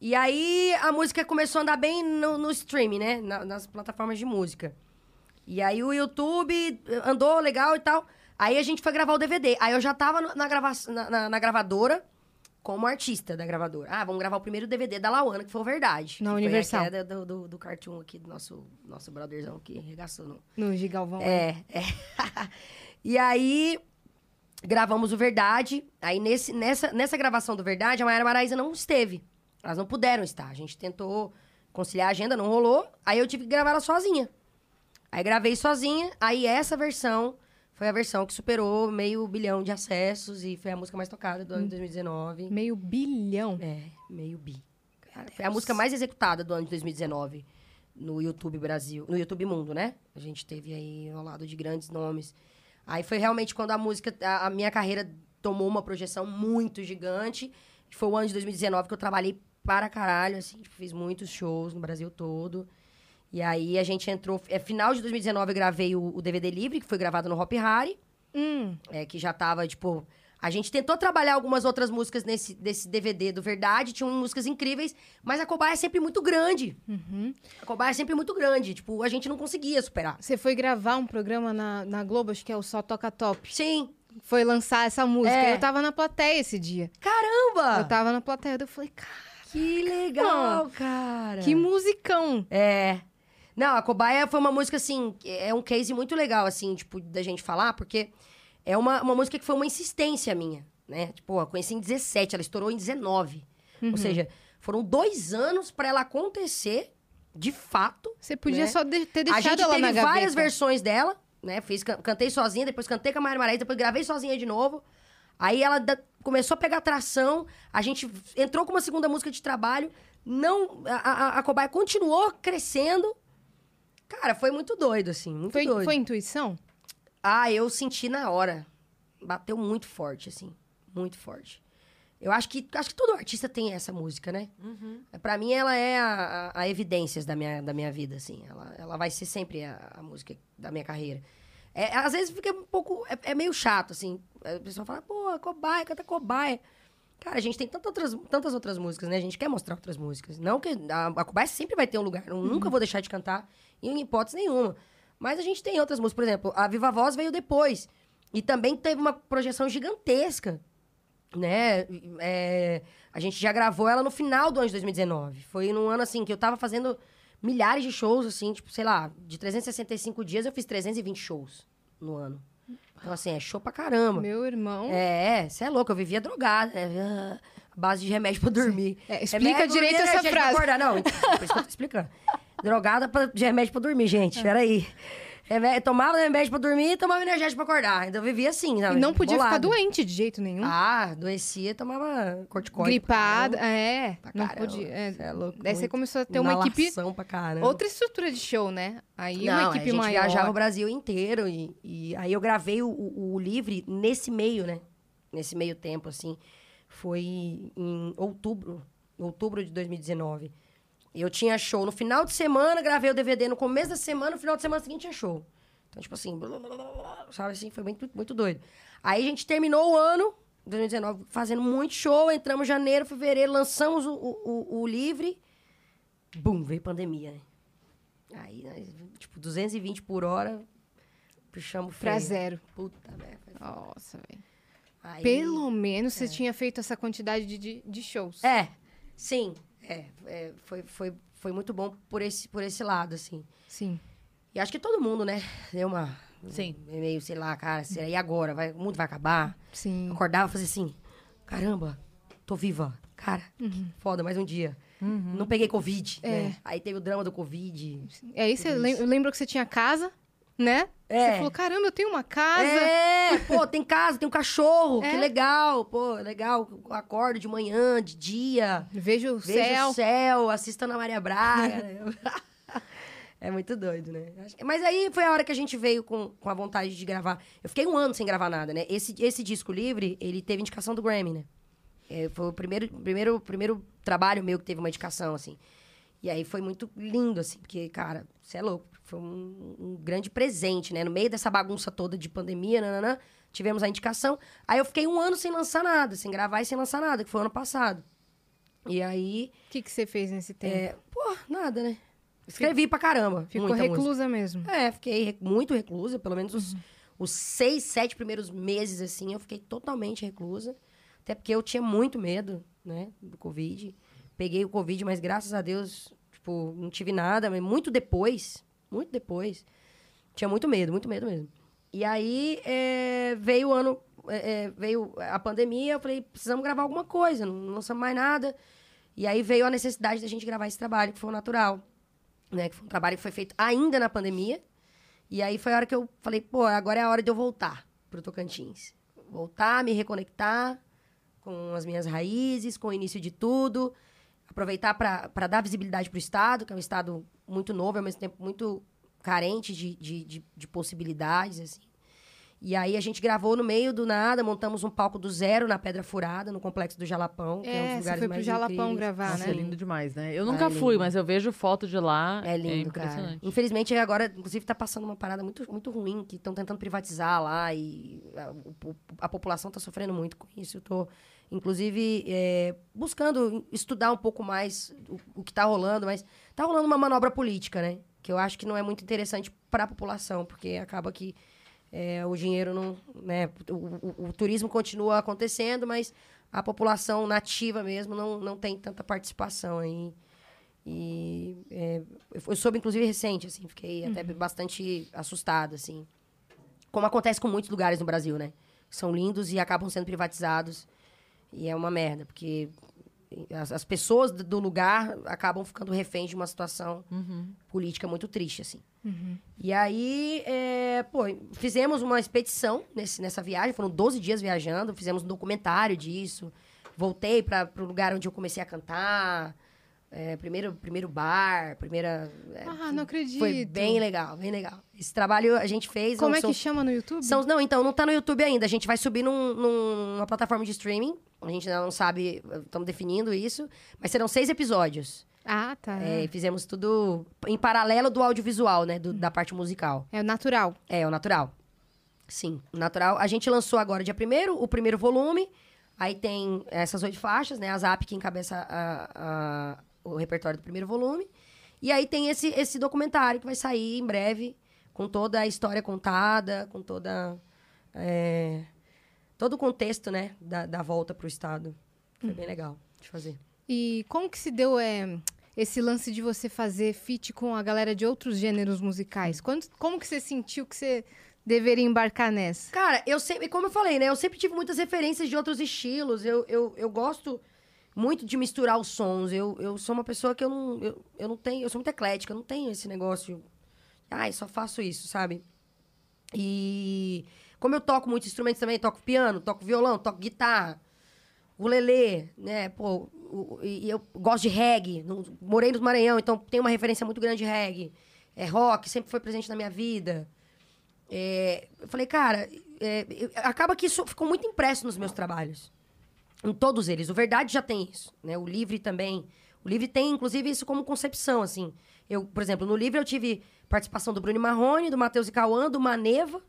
E aí a música começou a andar bem no, no streaming, né? Na- nas plataformas de música. E aí o YouTube andou legal e tal. Aí a gente foi gravar o DVD. Aí eu já tava na, grava na, na- na gravadora como artista da gravadora. Ah, vamos gravar o primeiro DVD da Lauana, que foi o Verdade. Na Universal. Foi a queda do, do, do cartoon aqui, do nosso, nosso brotherzão que arregaçou no, No Gigalvão. é, é. e aí, gravamos o Verdade. Aí, nesse, nessa, nessa gravação do Verdade, a Mayara Maraísa não esteve. Elas não puderam estar. A gente tentou conciliar a agenda, não rolou. Aí, eu tive que gravar ela sozinha. Aí, gravei sozinha. Aí, essa versão foi a versão que superou meio bilhão de acessos. E foi a música mais tocada do ano de 2019. Meio bilhão. É, meio bi. Cara, foi a música mais executada do ano de 2019 no YouTube Brasil, no YouTube Mundo, né? A gente teve aí ao lado de grandes nomes. Aí foi realmente quando a música, a, a minha carreira tomou uma projeção muito gigante. Foi o ano de 2019 que eu trabalhei para caralho, assim, tipo, fiz muitos shows no Brasil todo. E aí a gente entrou, é final de 2019 eu gravei o, o DVD livre, que foi gravado no Hop Hari Hum, é, que já tava, tipo. A gente tentou trabalhar algumas outras músicas nesse desse DVD do Verdade, tinham músicas incríveis, mas a cobaia é sempre muito grande. uhum. A cobaia é sempre muito grande. Tipo, a gente não conseguia superar. Você foi gravar um programa na, na Globo, acho que é o Só Toca Top. Sim. Foi lançar essa música. É. Eu tava na plateia esse dia. Caramba! Eu tava na plateia. Eu falei, cara, Que legal, cara. que musicão. É. Não, a Cobaia foi uma música, assim, é um case muito legal, assim, tipo, da gente falar, porque é uma, uma música que foi uma insistência minha, né? Tipo, eu conheci em 17, ela estourou em 19. Ou seja, foram dois anos pra ela acontecer, de fato. Você podia Né? só de- ter A deixado gente ela teve na gaveta. várias versões dela, né? Fiz, can- cantei sozinha, depois cantei com a Maria Maraíza, depois gravei sozinha de novo. Aí ela da- começou a pegar tração, a gente entrou com uma segunda música de trabalho, não a, a, a Cobaia continuou crescendo. Cara, foi muito doido, assim, muito Foi, doido. foi intuição? Ah, eu senti na hora. Bateu muito forte, assim. Muito forte. Eu acho que acho que todo artista tem essa música, né? Pra mim, ela é a, a, a evidências da minha, da minha vida, assim. Ela, ela vai ser sempre a, a música da minha carreira. É, às vezes fica um pouco... É, é meio chato, assim. A pessoa fala, pô, cobaia, canta cobaia. Cara, a gente tem tantas outras, tantas outras músicas, né? A gente quer mostrar outras músicas. Não que... A, a sempre vai ter um lugar. Eu nunca vou deixar de cantar, em hipótese nenhuma. Mas a gente tem outras músicas. Por exemplo, a Viva Voz veio depois. E também teve uma projeção gigantesca né? É, a gente já gravou ela no final do ano de 2019. Foi num ano, assim, que eu tava fazendo milhares de shows, assim, tipo, sei lá, de 365 dias eu fiz 320 shows no ano. Então, assim, é show pra caramba. Meu irmão. É, você é louco, eu vivia drogada, né? Base de remédio pra dormir. É, explica Remédio direito essa pra frase. Acordar. Não, por isso que eu tô explicando. Drogada pra, de remédio pra dormir, gente. Peraí. Remé- tomava remédio pra dormir e tomava energético pra acordar. Então eu vivia assim, E não podia ficar bolada. doente de jeito nenhum. Ah, adoecia, tomava corticóide. Gripada, é. Pra não podia. é. É louco, Daí você começou a ter uma equipe. Pra caramba. Outra estrutura de show, né? Aí não, uma a equipe gente maior. viajava o Brasil inteiro e, e aí eu gravei o, o, o Livre nesse meio, né? Nesse meio tempo, assim. Foi em outubro, outubro de 2019. Eu tinha show no final de semana, gravei o DVD no começo da semana, no final de semana seguinte tinha show. Então, tipo assim, blá, blá, blá, blá, sabe assim, foi muito, muito doido. Aí a gente terminou o ano, 2019, fazendo muito show, entramos em janeiro, fevereiro, lançamos o, o, o, o Livre. Bum, veio pandemia, né? Aí, nós, tipo, 220 por hora, puxamos o Pra freio. zero. Puta merda. Nossa, velho. Pelo menos você tinha feito essa quantidade de, de, de shows. É, sim. É, é, foi, foi, foi muito bom por esse, por esse lado, assim. Sim. E acho que todo mundo, né? Deu uma. Sim. Meio, sei lá, cara, será? E agora? Vai, o mundo vai acabar? Sim. Acordava e fazia assim: caramba, tô viva. Cara, Uhum. foda, mais um dia. Não peguei Covid. É. né? Aí teve o drama do Covid. Aí você lem- eu lembro que você tinha casa, né? É. Você falou, caramba, eu tenho uma casa. É, pô, tem casa, tem um cachorro, É. que legal, pô, legal. Acordo de manhã, de dia. Vejo o Vejo céu. o céu, assisto Ana Maria Braga. né? é muito doido, né? Mas aí foi a hora que a gente veio com, com a vontade de gravar. Eu fiquei um ano sem gravar nada, né? Esse, esse disco livre, ele teve indicação do Grammy, né? É, foi o primeiro, primeiro, primeiro trabalho meu que teve uma indicação, assim. E aí foi muito lindo, assim, porque, cara, você é louco. Foi um, um grande presente, né? No meio dessa bagunça toda de pandemia, nananã, tivemos a indicação. Aí eu fiquei um ano sem lançar nada, sem gravar e sem lançar nada, que foi ano passado. E aí, O que, que você fez nesse tempo? é, pô, nada, né? Escrevi pra caramba. Ficou muita música. reclusa mesmo. É, fiquei muito reclusa, pelo menos os, os seis, sete primeiros meses, assim, eu fiquei totalmente reclusa. Até porque eu tinha muito medo, né, do Covid. Peguei o Covid, mas graças a Deus, tipo, não tive nada. Mas muito depois, muito depois, tinha muito medo, muito medo mesmo. E aí é, veio o ano, é, veio a pandemia, eu falei, precisamos gravar alguma coisa, não lançamos mais nada. E aí veio a necessidade da gente gravar esse trabalho, que foi o natural né? Que foi um trabalho que foi feito ainda na pandemia. E aí foi a hora que eu falei, pô, agora é a hora de eu voltar pro Tocantins. Voltar, me reconectar com as minhas raízes, com o início de tudo. Aproveitar para dar visibilidade pro Estado, que é um Estado muito novo, ao mesmo tempo muito carente de, de, de, de possibilidades, assim. E aí a gente gravou no meio do nada, montamos um palco do zero na Pedra Furada, no Complexo do Jalapão, que é, um dos É, lugares foi pro mais Jalapão incríveis. gravar, Nossa, né? é lindo demais, né? Eu Ah, nunca é fui, lindo. mas eu vejo foto de lá. É lindo, cara. impressionante. Infelizmente, agora, inclusive, tá passando uma parada muito, muito ruim, que estão tentando privatizar lá e a, o- a população tá sofrendo muito com isso. Eu tô, inclusive, é, buscando estudar um pouco mais o, o que tá rolando, mas tá rolando uma manobra política, né? Que eu acho que não é muito interessante para a população, porque acaba que é, o dinheiro não. Né, o, o- o turismo continua acontecendo, mas a população nativa mesmo não, não tem tanta participação aí. E é, eu, soube, inclusive, recente, assim, fiquei até bastante assustada, assim. Como acontece com muitos lugares no Brasil, né? São lindos e acabam sendo privatizados. E é uma merda, porque as, as pessoas do- lugar acabam ficando reféns de uma situação política muito triste, assim. E aí, é, pô, fizemos uma expedição nesse, nessa viagem, foram 12 dias viajando, fizemos um documentário disso. Voltei para o lugar onde eu comecei a cantar. É, primeiro, primeiro bar, primeira. é, Ah, não acredito. foi bem legal, bem legal. Esse trabalho a gente fez. Como são- é que são- chama no YouTube? são, não, então, não tá no YouTube ainda. A gente vai subir num- num- numa plataforma de streaming. A gente ainda não sabe, estamos definindo isso. Mas serão seis episódios. Ah, tá. É, e fizemos tudo em paralelo do audiovisual, né? do- da parte musical. É o natural. É, o natural. Sim, o natural. A gente lançou agora, dia primeiro, o primeiro volume. Aí tem essas oito faixas, né? A Zap que encabeça a- a- o repertório do primeiro volume. E aí tem esse, esse documentário que vai sair em breve, com toda a história contada, com toda. é, todo o contexto, né? Da, da volta pro Estado. Foi bem legal de fazer. E como que se deu é, esse lance de você fazer feat com a galera de outros gêneros musicais? Quando, como que você sentiu que você deveria embarcar nessa? Cara, eu sempre, como eu falei, né? Eu sempre tive muitas referências de outros estilos. Eu, eu, eu gosto muito de misturar os sons. Eu, eu sou uma pessoa que eu não, eu, eu não tenho. Eu sou muito eclética, eu não tenho esse negócio. Ai, só faço isso, sabe? E como eu toco muitos instrumentos também, toco piano, toco violão, toco guitarra, ukulele, né? Pô, o- e eu gosto de reggae. no- morei no Maranhão, então tenho uma referência muito grande de reggae. É rock, sempre foi presente na minha vida. É, eu falei, cara, é, eu- acaba que isso ficou muito impresso nos meus trabalhos. Em todos eles. O Verdade já tem isso, né? O Livre também. O livro tem, inclusive, isso como concepção, assim. Eu, por exemplo, no livro eu tive participação do Bruno Marrone, do Matheus e Cauã, do Maneva,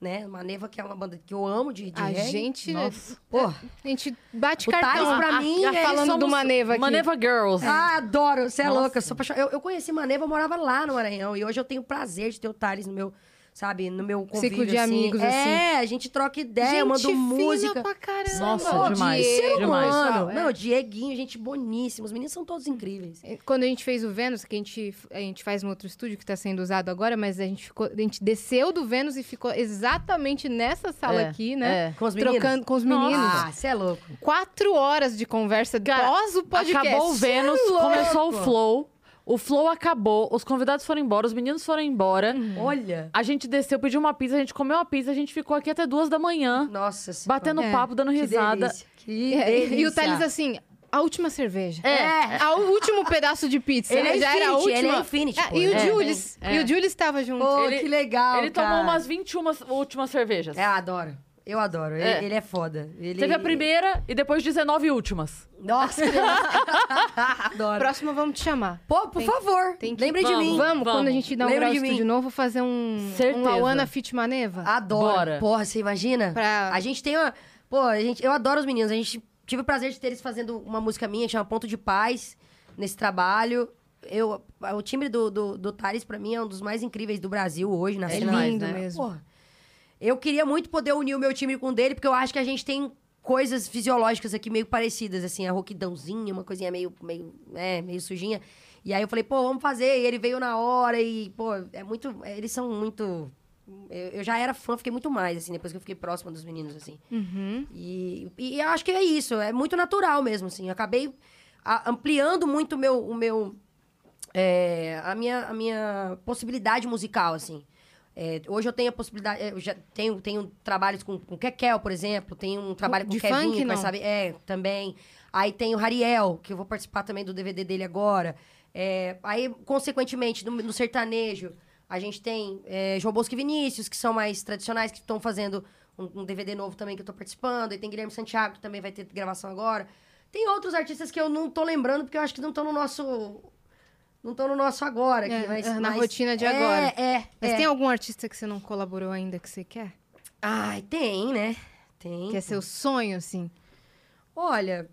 né? Maneva, que é uma banda que eu amo de, de A reggae. gente, Nossa. Pô, a gente bate O cartão pra a- mim, a- eles falando do Somos Maneva aqui. Maneva Girls. Ah, adoro, você é Nossa. louca. eu Sou apaixonada. eu, eu conheci Maneva, eu morava lá no Maranhão. E hoje eu tenho o prazer de ter o Thales no meu, sabe, no meu convívio, Ciclo de assim. amigos, é, assim. a gente troca ideia, Gente eu mando música. pra caramba. Nossa, Ô, demais, Diego, demais. pessoal, é. Não, Dieguinho, gente boníssima. Os meninos são todos incríveis. Quando a gente fez o Vênus, que a gente, a gente faz no outro estúdio que está sendo usado agora, mas a gente, ficou, a gente desceu do Vênus e ficou exatamente nessa sala É, aqui, né? é. Com os meninos? Trocando com os Nossa. meninos. Ah, você é louco. Quatro horas de conversa Cara, pós o podcast. Acabou o Vênus, é começou o Flow. O Flow acabou, os convidados foram embora, os meninos foram embora. Uhum. Olha. A gente desceu, pediu uma pizza, a gente comeu uma pizza, a gente ficou aqui até duas da manhã, Nossa senhora. batendo É, papo, dando Que risada. delícia. Que É, delícia. e o Thales assim, a última cerveja. É. A- O último pedaço de pizza. Ele é Já era a última. ele é Infinity, É, e o é. Julius. É. E o Julius estava junto. Pô, Ele- que legal, Ele tomou cara. umas 21 últimas cervejas. É, adoro. Eu adoro. Ele É. é, ele é foda. Ele... Teve a primeira e depois 19 últimas. Nossa, que adoro. Próxima vamos te chamar. Pô, por Tem- favor. tem que- Lembre de mim. Vamos, Vamos. quando a gente inaugurar Lembra o de estúdio novo, fazer um, Certeza. um Lauana Fit Maneva. Adoro. Bora. Porra, você imagina? Pra- A gente tem uma. Pô, a gente, eu adoro os meninos. A gente tive o prazer de ter eles fazendo uma música minha, que chama Ponto de Paz, nesse trabalho. Eu, o timbre do, do, do Thales, pra mim, é um dos mais incríveis do Brasil hoje, na É cena. lindo né? mesmo. Porra, eu queria muito poder unir o meu time com o dele, porque eu acho que a gente tem coisas fisiológicas aqui meio parecidas, assim, a roquidãozinha, uma coisinha meio, meio, é, meio sujinha. E aí eu falei, pô, vamos fazer. E ele veio na hora e, pô, é muito. Eles são muito. Eu, eu já era fã, fiquei muito mais, assim, depois que eu fiquei próxima dos meninos, assim. Uhum. E, e eu acho que é isso, é muito natural mesmo, assim. Eu acabei a- ampliando muito o meu, o meu é, a, minha, a minha possibilidade musical, assim. É, hoje eu tenho a possibilidade, eu já tenho, tenho trabalhos com, com Kekel, por exemplo, tenho um trabalho com De Kevin, funk, não? saber, é, também. Aí tem o Rariel, que eu vou participar também do DVD dele agora. É, aí, consequentemente, no, no sertanejo, a gente tem é, João Bosco e Vinícius, que são mais tradicionais, que estão fazendo um, um DVD novo também que eu tô participando. E tem Guilherme Santiago, que também vai ter gravação agora. Tem outros artistas que eu não tô lembrando, porque eu acho que não estão no nosso. Não estão no nosso agora. Aqui, É, mas, é, na mas- rotina de é, agora. É, Mas é. tem algum artista que você não colaborou ainda que você quer? Ai, tem, né? Tem. Que é seu sonho, assim? Olha,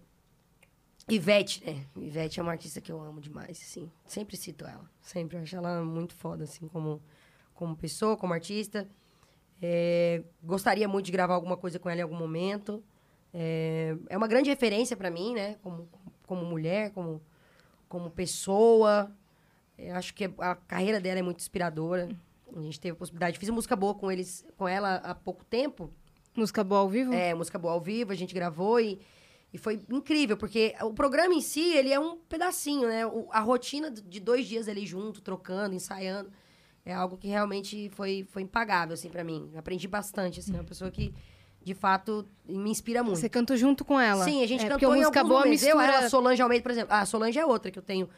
Ivete, né? Ivete é uma artista que eu amo demais, assim. Sempre cito ela. Sempre. Eu acho ela muito foda, assim, como, como pessoa, como artista. É, gostaria muito de gravar alguma coisa com ela em algum momento. É, é uma grande referência pra mim, né? Como, como mulher, como, como pessoa. Eu acho que a carreira dela é muito inspiradora. A gente teve a possibilidade. Fiz música boa com eles, com ela há pouco tempo. Música boa ao vivo? É, música boa ao vivo, a gente gravou e, e foi incrível, porque o programa em si, ele é um pedacinho, né? O- a rotina de dois dias ali junto, trocando, ensaiando, é algo que realmente foi, foi impagável, assim, pra mim. Aprendi bastante, assim, é uma pessoa que, de fato, me inspira muito. Você cantou junto com ela? Sim, a gente é, cantou em música alguns boa momentos. mistura... Eu, ela, Solange Almeida, por exemplo. Ah, a Solange é outra que eu tenho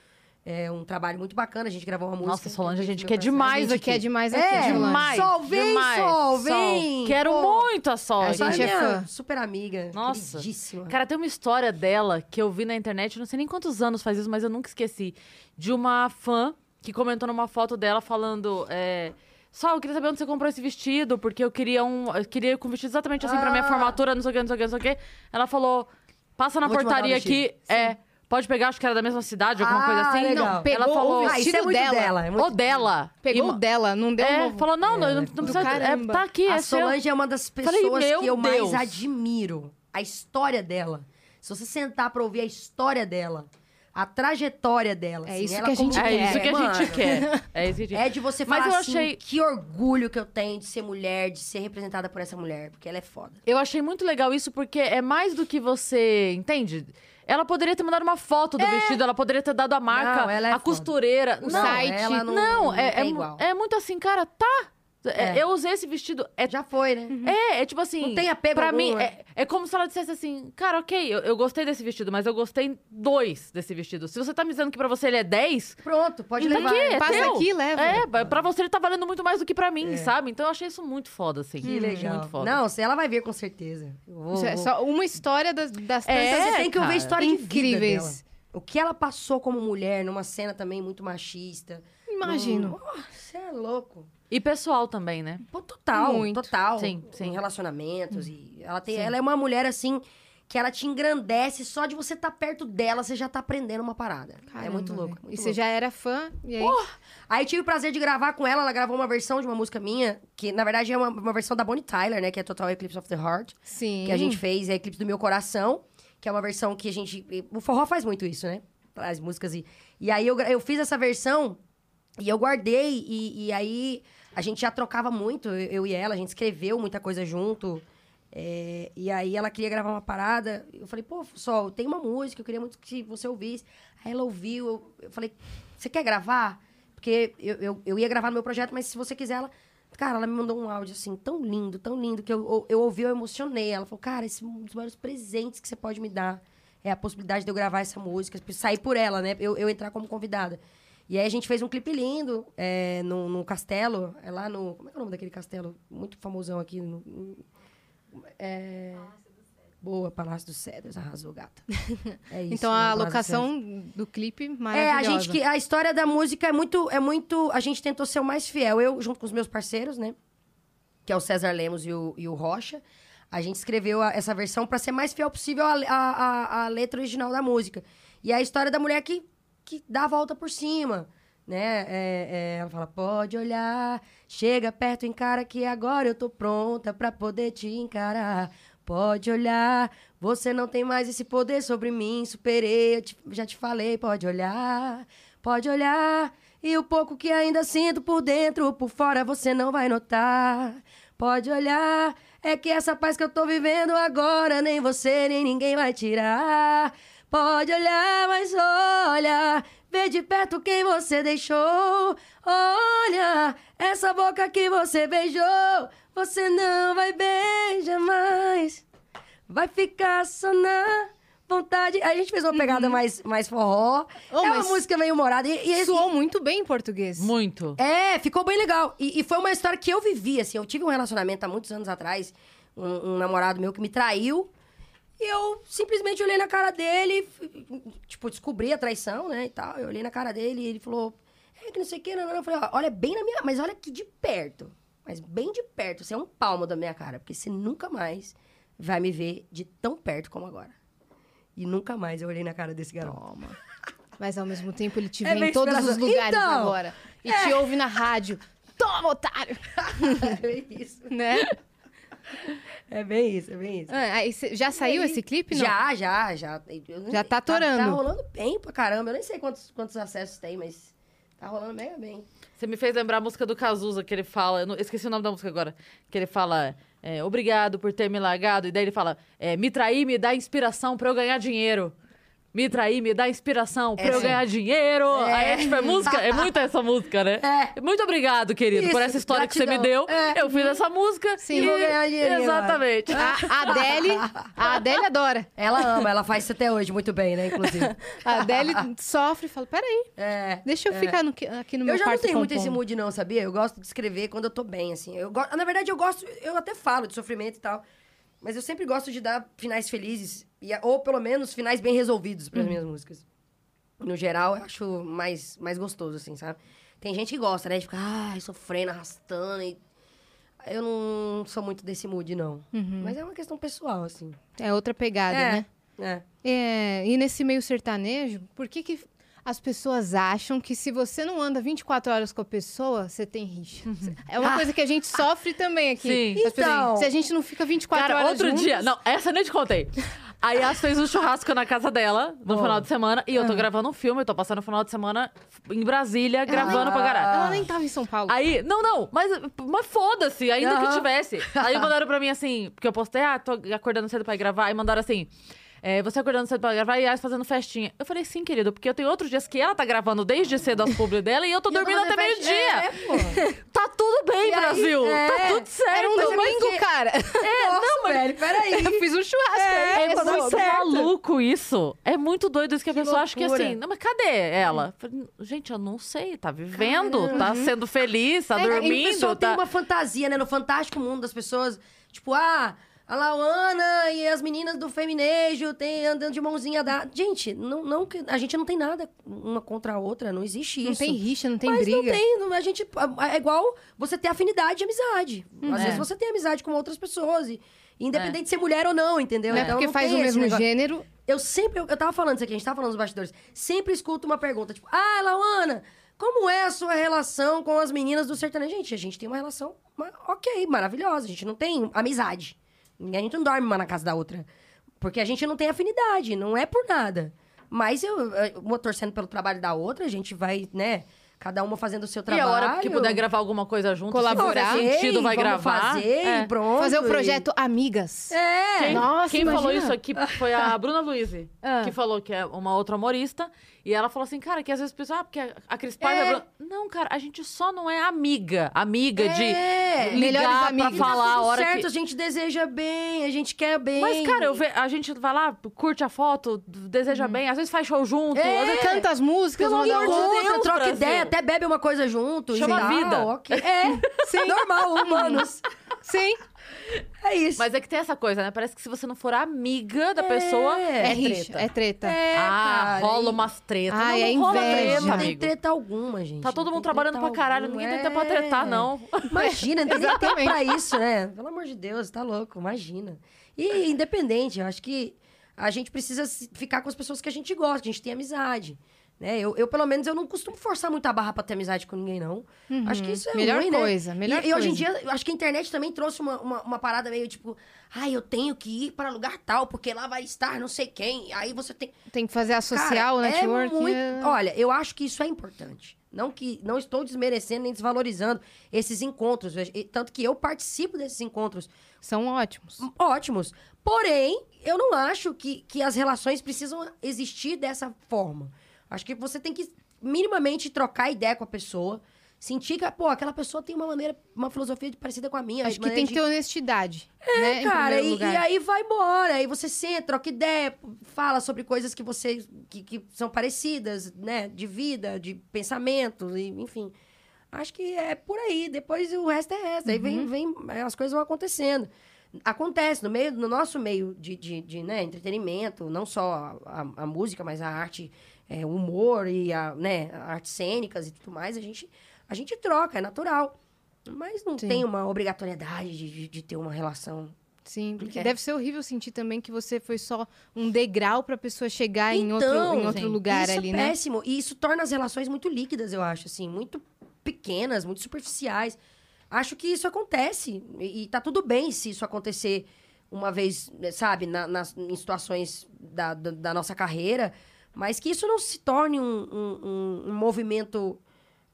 é, um trabalho muito bacana, a gente gravou uma música. Nossa, Solange, a gente quer demais a gente aqui. quer demais aqui, É, demais. Sol, vem, demais. Sol, vem! Quero Pô. muito a Sol. A Essa gente é fã. Super amiga. Nossa. Queridíssima. Cara, tem uma história dela que eu vi na internet, não sei nem quantos anos faz isso, mas eu nunca esqueci. De uma fã que comentou numa foto dela falando. É, Sol, eu queria saber onde você comprou esse vestido, porque eu queria um. Eu queria ir com um vestido exatamente assim pra minha Ah. formatura, não sei o que, não sei o que, não sei o que. Ela falou: passa na Vou portaria o vestido." aqui. É. Pode pegar, acho que era da mesma cidade, alguma Ah, coisa assim. legal. Não, pegou ela falou. o Ah, isso é vestido muito dela. dela. é muito- dela. Pegou E- o dela, não deu É, um novo. falou: não, não, não, não Do precisa. É, caramba. tá aqui, a é seu. Solange é uma das Falei, pessoas meu que eu Deus. mais admiro. A história dela. Se você sentar pra ouvir a história dela, a trajetória dela. É assim, isso ela que a gente É quer. isso que a mano, gente quer. É isso que a gente É de você Mas falar eu assim, achei- que orgulho que eu tenho de ser mulher, de ser representada por essa mulher, porque ela é foda. Eu achei muito legal isso porque é mais do que você. Entende? Ela poderia ter mandado uma foto do vestido, ela poderia ter dado a marca, Não, ela é a foda. costureira. O não, site. ela não, não, não é, é, é muito assim, cara, tá. É, É. Eu usei esse vestido. É, Já foi, né? é, é tipo assim. Não tem apego Pra algum, mim, né? é, é como se ela dissesse assim: Cara, ok, eu, eu gostei desse vestido, mas eu gostei dois desse vestido. Se você tá me dizendo que pra você ele é 10, Pronto, pode Então levar. aqui, é Passa teu. aqui e leva. É, pra você ele tá valendo muito mais do que pra mim, sabe? Então eu achei isso muito foda, assim. É. Que legal. Muito foda. Não, se ela vai ver com certeza. Eu vou- Isso é vou- só uma história das, das É, tantas Você tem que cara. história de vida incríveis. dela. O que ela passou como mulher numa cena também muito machista. Imagino. Você é louco. E pessoal também, né? Pô, total, Muito. total. Sim, sim. Em relacionamentos. E ela, tem, Sim. ela é uma mulher, assim, que ela te engrandece. Só de você estar perto dela, você já tá aprendendo uma parada. é Caramba, muito louco. muito E você louco. já era fã, e aí... Aí tive o prazer de gravar com ela. Ela gravou uma versão de uma música minha, que na verdade é uma, uma versão da Bonnie Tyler, né? Que é Total Eclipse of the Heart. Sim. Que a gente fez, é Eclipse do Meu Coração. Que é uma versão que a gente... O forró faz muito isso, né? As músicas e... E aí eu, eu fiz essa versão e eu guardei. E, e aí a gente já trocava muito, eu, e ela. A gente escreveu muita coisa junto. É, e aí ela queria gravar uma parada. Eu falei, pô, Sol, tem uma música, eu queria muito que você ouvisse. Aí ela ouviu, eu, eu falei, você quer gravar? Porque eu, eu, eu ia gravar no meu projeto, mas se você quiser, ela. Cara, ela me mandou um áudio assim, tão lindo, tão lindo, que eu, eu, eu ouvi, eu emocionei. Ela falou, cara, esse é um dos maiores presentes que você pode me dar. É a possibilidade de eu gravar essa música, sair por ela, né? Eu, eu entrar como convidada. E aí a gente fez um clipe lindo é, no, no castelo, é lá no. Como é é o nome daquele castelo? Muito famosão aqui. No, é... Boa, Palácio dos Cedros, arrasou, gata. É isso. Então né, a Palácio locação do clipe, É, maravilhosa. a gente que a história da música é muito é muito, a gente tentou ser o mais fiel. Eu junto com os meus parceiros, né? Que é o César Lemos e o, e o Rocha. A gente escreveu a- essa versão para ser mais fiel possível à letra original da música. E é a história da mulher que, que dá a volta por cima, né? É, é, ela fala, pode olhar, chega perto, encara que agora eu tô pronta pra poder te encarar. Pode olhar, você não tem mais esse poder sobre mim, superei, eu te- já te falei, pode olhar, pode olhar. E o pouco que ainda sinto por dentro, por fora você não vai notar. Pode olhar, é que essa paz que eu tô vivendo agora, nem você nem ninguém vai tirar. Pode olhar, mas olha, vê de perto quem você deixou. Olha, essa boca que você beijou, você não vai beijar mais. Vai ficar só na vontade. A gente fez uma pegada mais, mais forró. Oh, é uma música meio humorada. E, e, Soou muito bem em português. Muito. é, ficou bem legal. E, e foi uma história que eu vivi, assim. Eu tive um relacionamento há muitos anos atrás, um, um namorado meu que me traiu. E eu simplesmente olhei na cara dele, tipo, descobri a traição, né, e tal. Eu olhei na cara dele e ele falou, é que não sei o que, não, não. Eu falei, olha bem na minha... Mas olha aqui de perto. Mas bem de perto. Você é um palmo da minha cara. Porque você nunca mais vai me ver de tão perto como agora. E nunca mais eu olhei na cara desse garoto. Toma. Mas ao mesmo tempo ele te É vê em todos os lugares Então, agora. E te ouve na rádio. Toma, otário! é isso. Né? É bem isso, é bem isso. Ah, cê- já saiu aí- esse clipe? Não? Já, já, já. Eu não Já sei, tá atorando. Tá, rolando bem pra caramba. Eu nem sei quantos, quantos acessos tem, mas tá rolando mega bem. Você me fez lembrar a música do Cazuza, que ele fala. Eu não- esqueci o nome da música agora. Que ele fala. é, Obrigado por ter me largado. E daí ele fala: é, Me trair me dá inspiração pra eu ganhar dinheiro. Me trair me dá inspiração pra eu ganhar dinheiro. Aí é tipo, é música. É muito essa música, né? É. Muito obrigado, querido, por Isso, essa história que você me gratidão. deu. É. Eu fiz essa música. Sim. e... Vou ganhar dinheirinho Exatamente. A Adele, a Adele adora. Ela ama, ela faz isso até hoje muito bem, né, inclusive. A Adele sofre e fala, peraí, É. deixa eu ficar no que- aqui no meu Eu já não quarto tenho muito esse mood, não, sabia? Eu gosto de escrever quando eu tô bem, assim. Eu go... Na verdade, eu gosto. Eu até falo de sofrimento e tal. Mas eu sempre gosto de dar finais felizes. E, ou pelo menos finais bem resolvidos para as minhas músicas. No geral, eu acho mais, mais gostoso, assim, sabe? Tem gente que gosta, né? De ficar, ai, sofrendo, arrastando. E... Eu não sou muito desse mood, não. Mas é uma questão pessoal, assim. É outra pegada, é, né? é. É, e nesse meio sertanejo, por que, que as pessoas acham que se você não anda 24 horas com a pessoa, você tem rixa? É uma coisa que a gente sofre também aqui. Sim. Pessoas- Então. se a gente não fica 24 Cara, horas outro juntos, dia. Não, essa eu nem te contei. A Yas fez um churrasco na casa dela no Boa. final de semana. E eu tô Ah. gravando um filme, eu tô passando o final de semana em Brasília, gravando pra caralho. Ela nem tava em São Paulo. Aí, não, não, mas, mas foda-se, ainda que Aham. tivesse. Aí mandaram pra mim assim, porque eu postei, ah, tô acordando cedo pra ir gravar. Aí mandaram assim, é, você acordando cedo pra gravar e Yas fazendo festinha. Eu falei, sim, querido, porque eu tenho outros dias que ela tá gravando desde cedo as publi dela e eu tô E dormindo até meio-dia. É. Tá tudo bem, E aí, Brasil. é. Tá tudo certo. Era um mas é domingo, porque- cara. É, não, velho, peraí. Eu fiz um churrasco. É, aí, É tá muito tudo certo. maluco isso. É muito doido isso que a Que pessoa acha que loucura. assim, não, mas cadê ela? Falei, Gente, eu não sei, tá vivendo, Caramba. tá sendo feliz, tá É, e dormindo, pessoal tá. tem uma fantasia, né? No fantástico mundo das pessoas. Tipo, ah, a Lauana e as meninas do feminejo tem andando de mãozinha dada. Gente, não, não, a gente não tem nada uma contra a outra, não existe isso. Não tem rixa, não tem Mas briga. não tem, não- a gente é igual você ter afinidade e amizade. Às É. vezes você tem amizade com outras pessoas e independente de ser mulher ou não, entendeu? Não é Então porque não faz o mesmo negócio. gênero. Eu sempre, eu, eu tava falando isso aqui, a gente tava falando nos bastidores. Sempre escuto uma pergunta, tipo, ah, Lauana, como é a sua relação com as meninas do sertanejo? Gente, a gente tem uma relação, ok, maravilhosa. A gente não tem amizade. A gente não dorme uma na casa da outra. Porque a gente não tem afinidade, não é por nada. Mas eu, eu- uma torcendo pelo trabalho da outra, a gente vai, né? Cada uma fazendo o seu E trabalho. a hora que puder gravar alguma coisa junto, Colaborar. se fizer sentido, vai gravar. fazer É. e pronto. Fazer o e- projeto Amigas. É. Quem, Nossa, quem falou isso aqui foi a Bruna Luiz, Ah. que falou que é uma outra humorista. E ela falou assim, cara, que às vezes o pessoal, ah, porque a Cris Paiva... É. é. Não, cara, a gente só não é amiga. Amiga de É. ligar Melhores pra amigas. falar tá a hora certo, que... a gente deseja bem, a gente quer bem. Mas, cara, eu ve... a gente vai lá, curte a foto, deseja bem, às vezes faz show junto, É. às vezes... Canta as músicas, Pelo amor de outra. Deus, troca Brasil. ideia, até bebe uma coisa junto. Chama e vida. ok. É, sim. normal, humanos. Sim. É isso. Mas é que tem essa coisa, né? Parece que se você não for amiga da pessoa, É, é, treta. é treta. É, ah, cara, rola e- umas tretas. Ai, não, é não rola inveja. treta, Não tem amigo. treta alguma, gente. Tá todo mundo trabalhando pra caralho, alguma. ninguém tem tempo pra tretar, É. não. Imagina, não tem nem tempo pra isso, né? Pelo amor de Deus, tá louco, imagina. E independente, eu acho que a gente precisa ficar com as pessoas que a gente gosta, que a gente tem amizade. Né? Eu, eu, pelo menos, eu não costumo forçar muito a barra pra ter amizade com ninguém, não. Acho que isso é Uhum. Melhor ruim, né? coisa, melhor e, e hoje em coisa. dia, acho que a internet também trouxe uma, uma, uma parada meio tipo... Ai, eu tenho que ir para lugar tal, porque lá vai estar não sei quem. Aí você tem... Tem que fazer a social, o Cara, network. É muito... é- Olha, eu acho que isso é importante. Não que não estou desmerecendo nem desvalorizando esses encontros. Tanto que eu participo desses encontros São ótimos. ótimos. Porém, eu não acho que, que as relações precisam existir dessa forma. Acho que você tem que minimamente trocar ideia com a pessoa. Sentir que, pô, aquela pessoa tem uma maneira, uma filosofia parecida com a minha. Acho que tem de- que ter honestidade. né, em Cara, e, e aí vai embora. Aí você senta, troca ideia, fala sobre coisas que você. que, que são parecidas, né? De vida, de pensamento, e, enfim. Acho que é por aí. Depois o resto é resto. Aí Uhum. vem, vem. As coisas vão acontecendo. Acontece no meio, no nosso meio de, de, de, né, entretenimento, não só a- a música, mas a arte, é, humor e a, né, artes cênicas e tudo mais, a gente, a gente troca, é natural. Mas não Sim. tem uma obrigatoriedade de, de, ter uma relação Sim, porque É. deve ser horrível sentir também que você foi só um degrau pra pessoa chegar em outro, Então, em outro sim. lugar isso ali, é né? péssimo. E isso torna as relações muito líquidas, eu acho, assim, muito pequenas, muito superficiais. Acho que isso acontece. E, e tá tudo bem se isso acontecer uma vez, sabe, na- nas, em situações da, da, da nossa carreira. Mas que isso não se torne um, um, um- um movimento,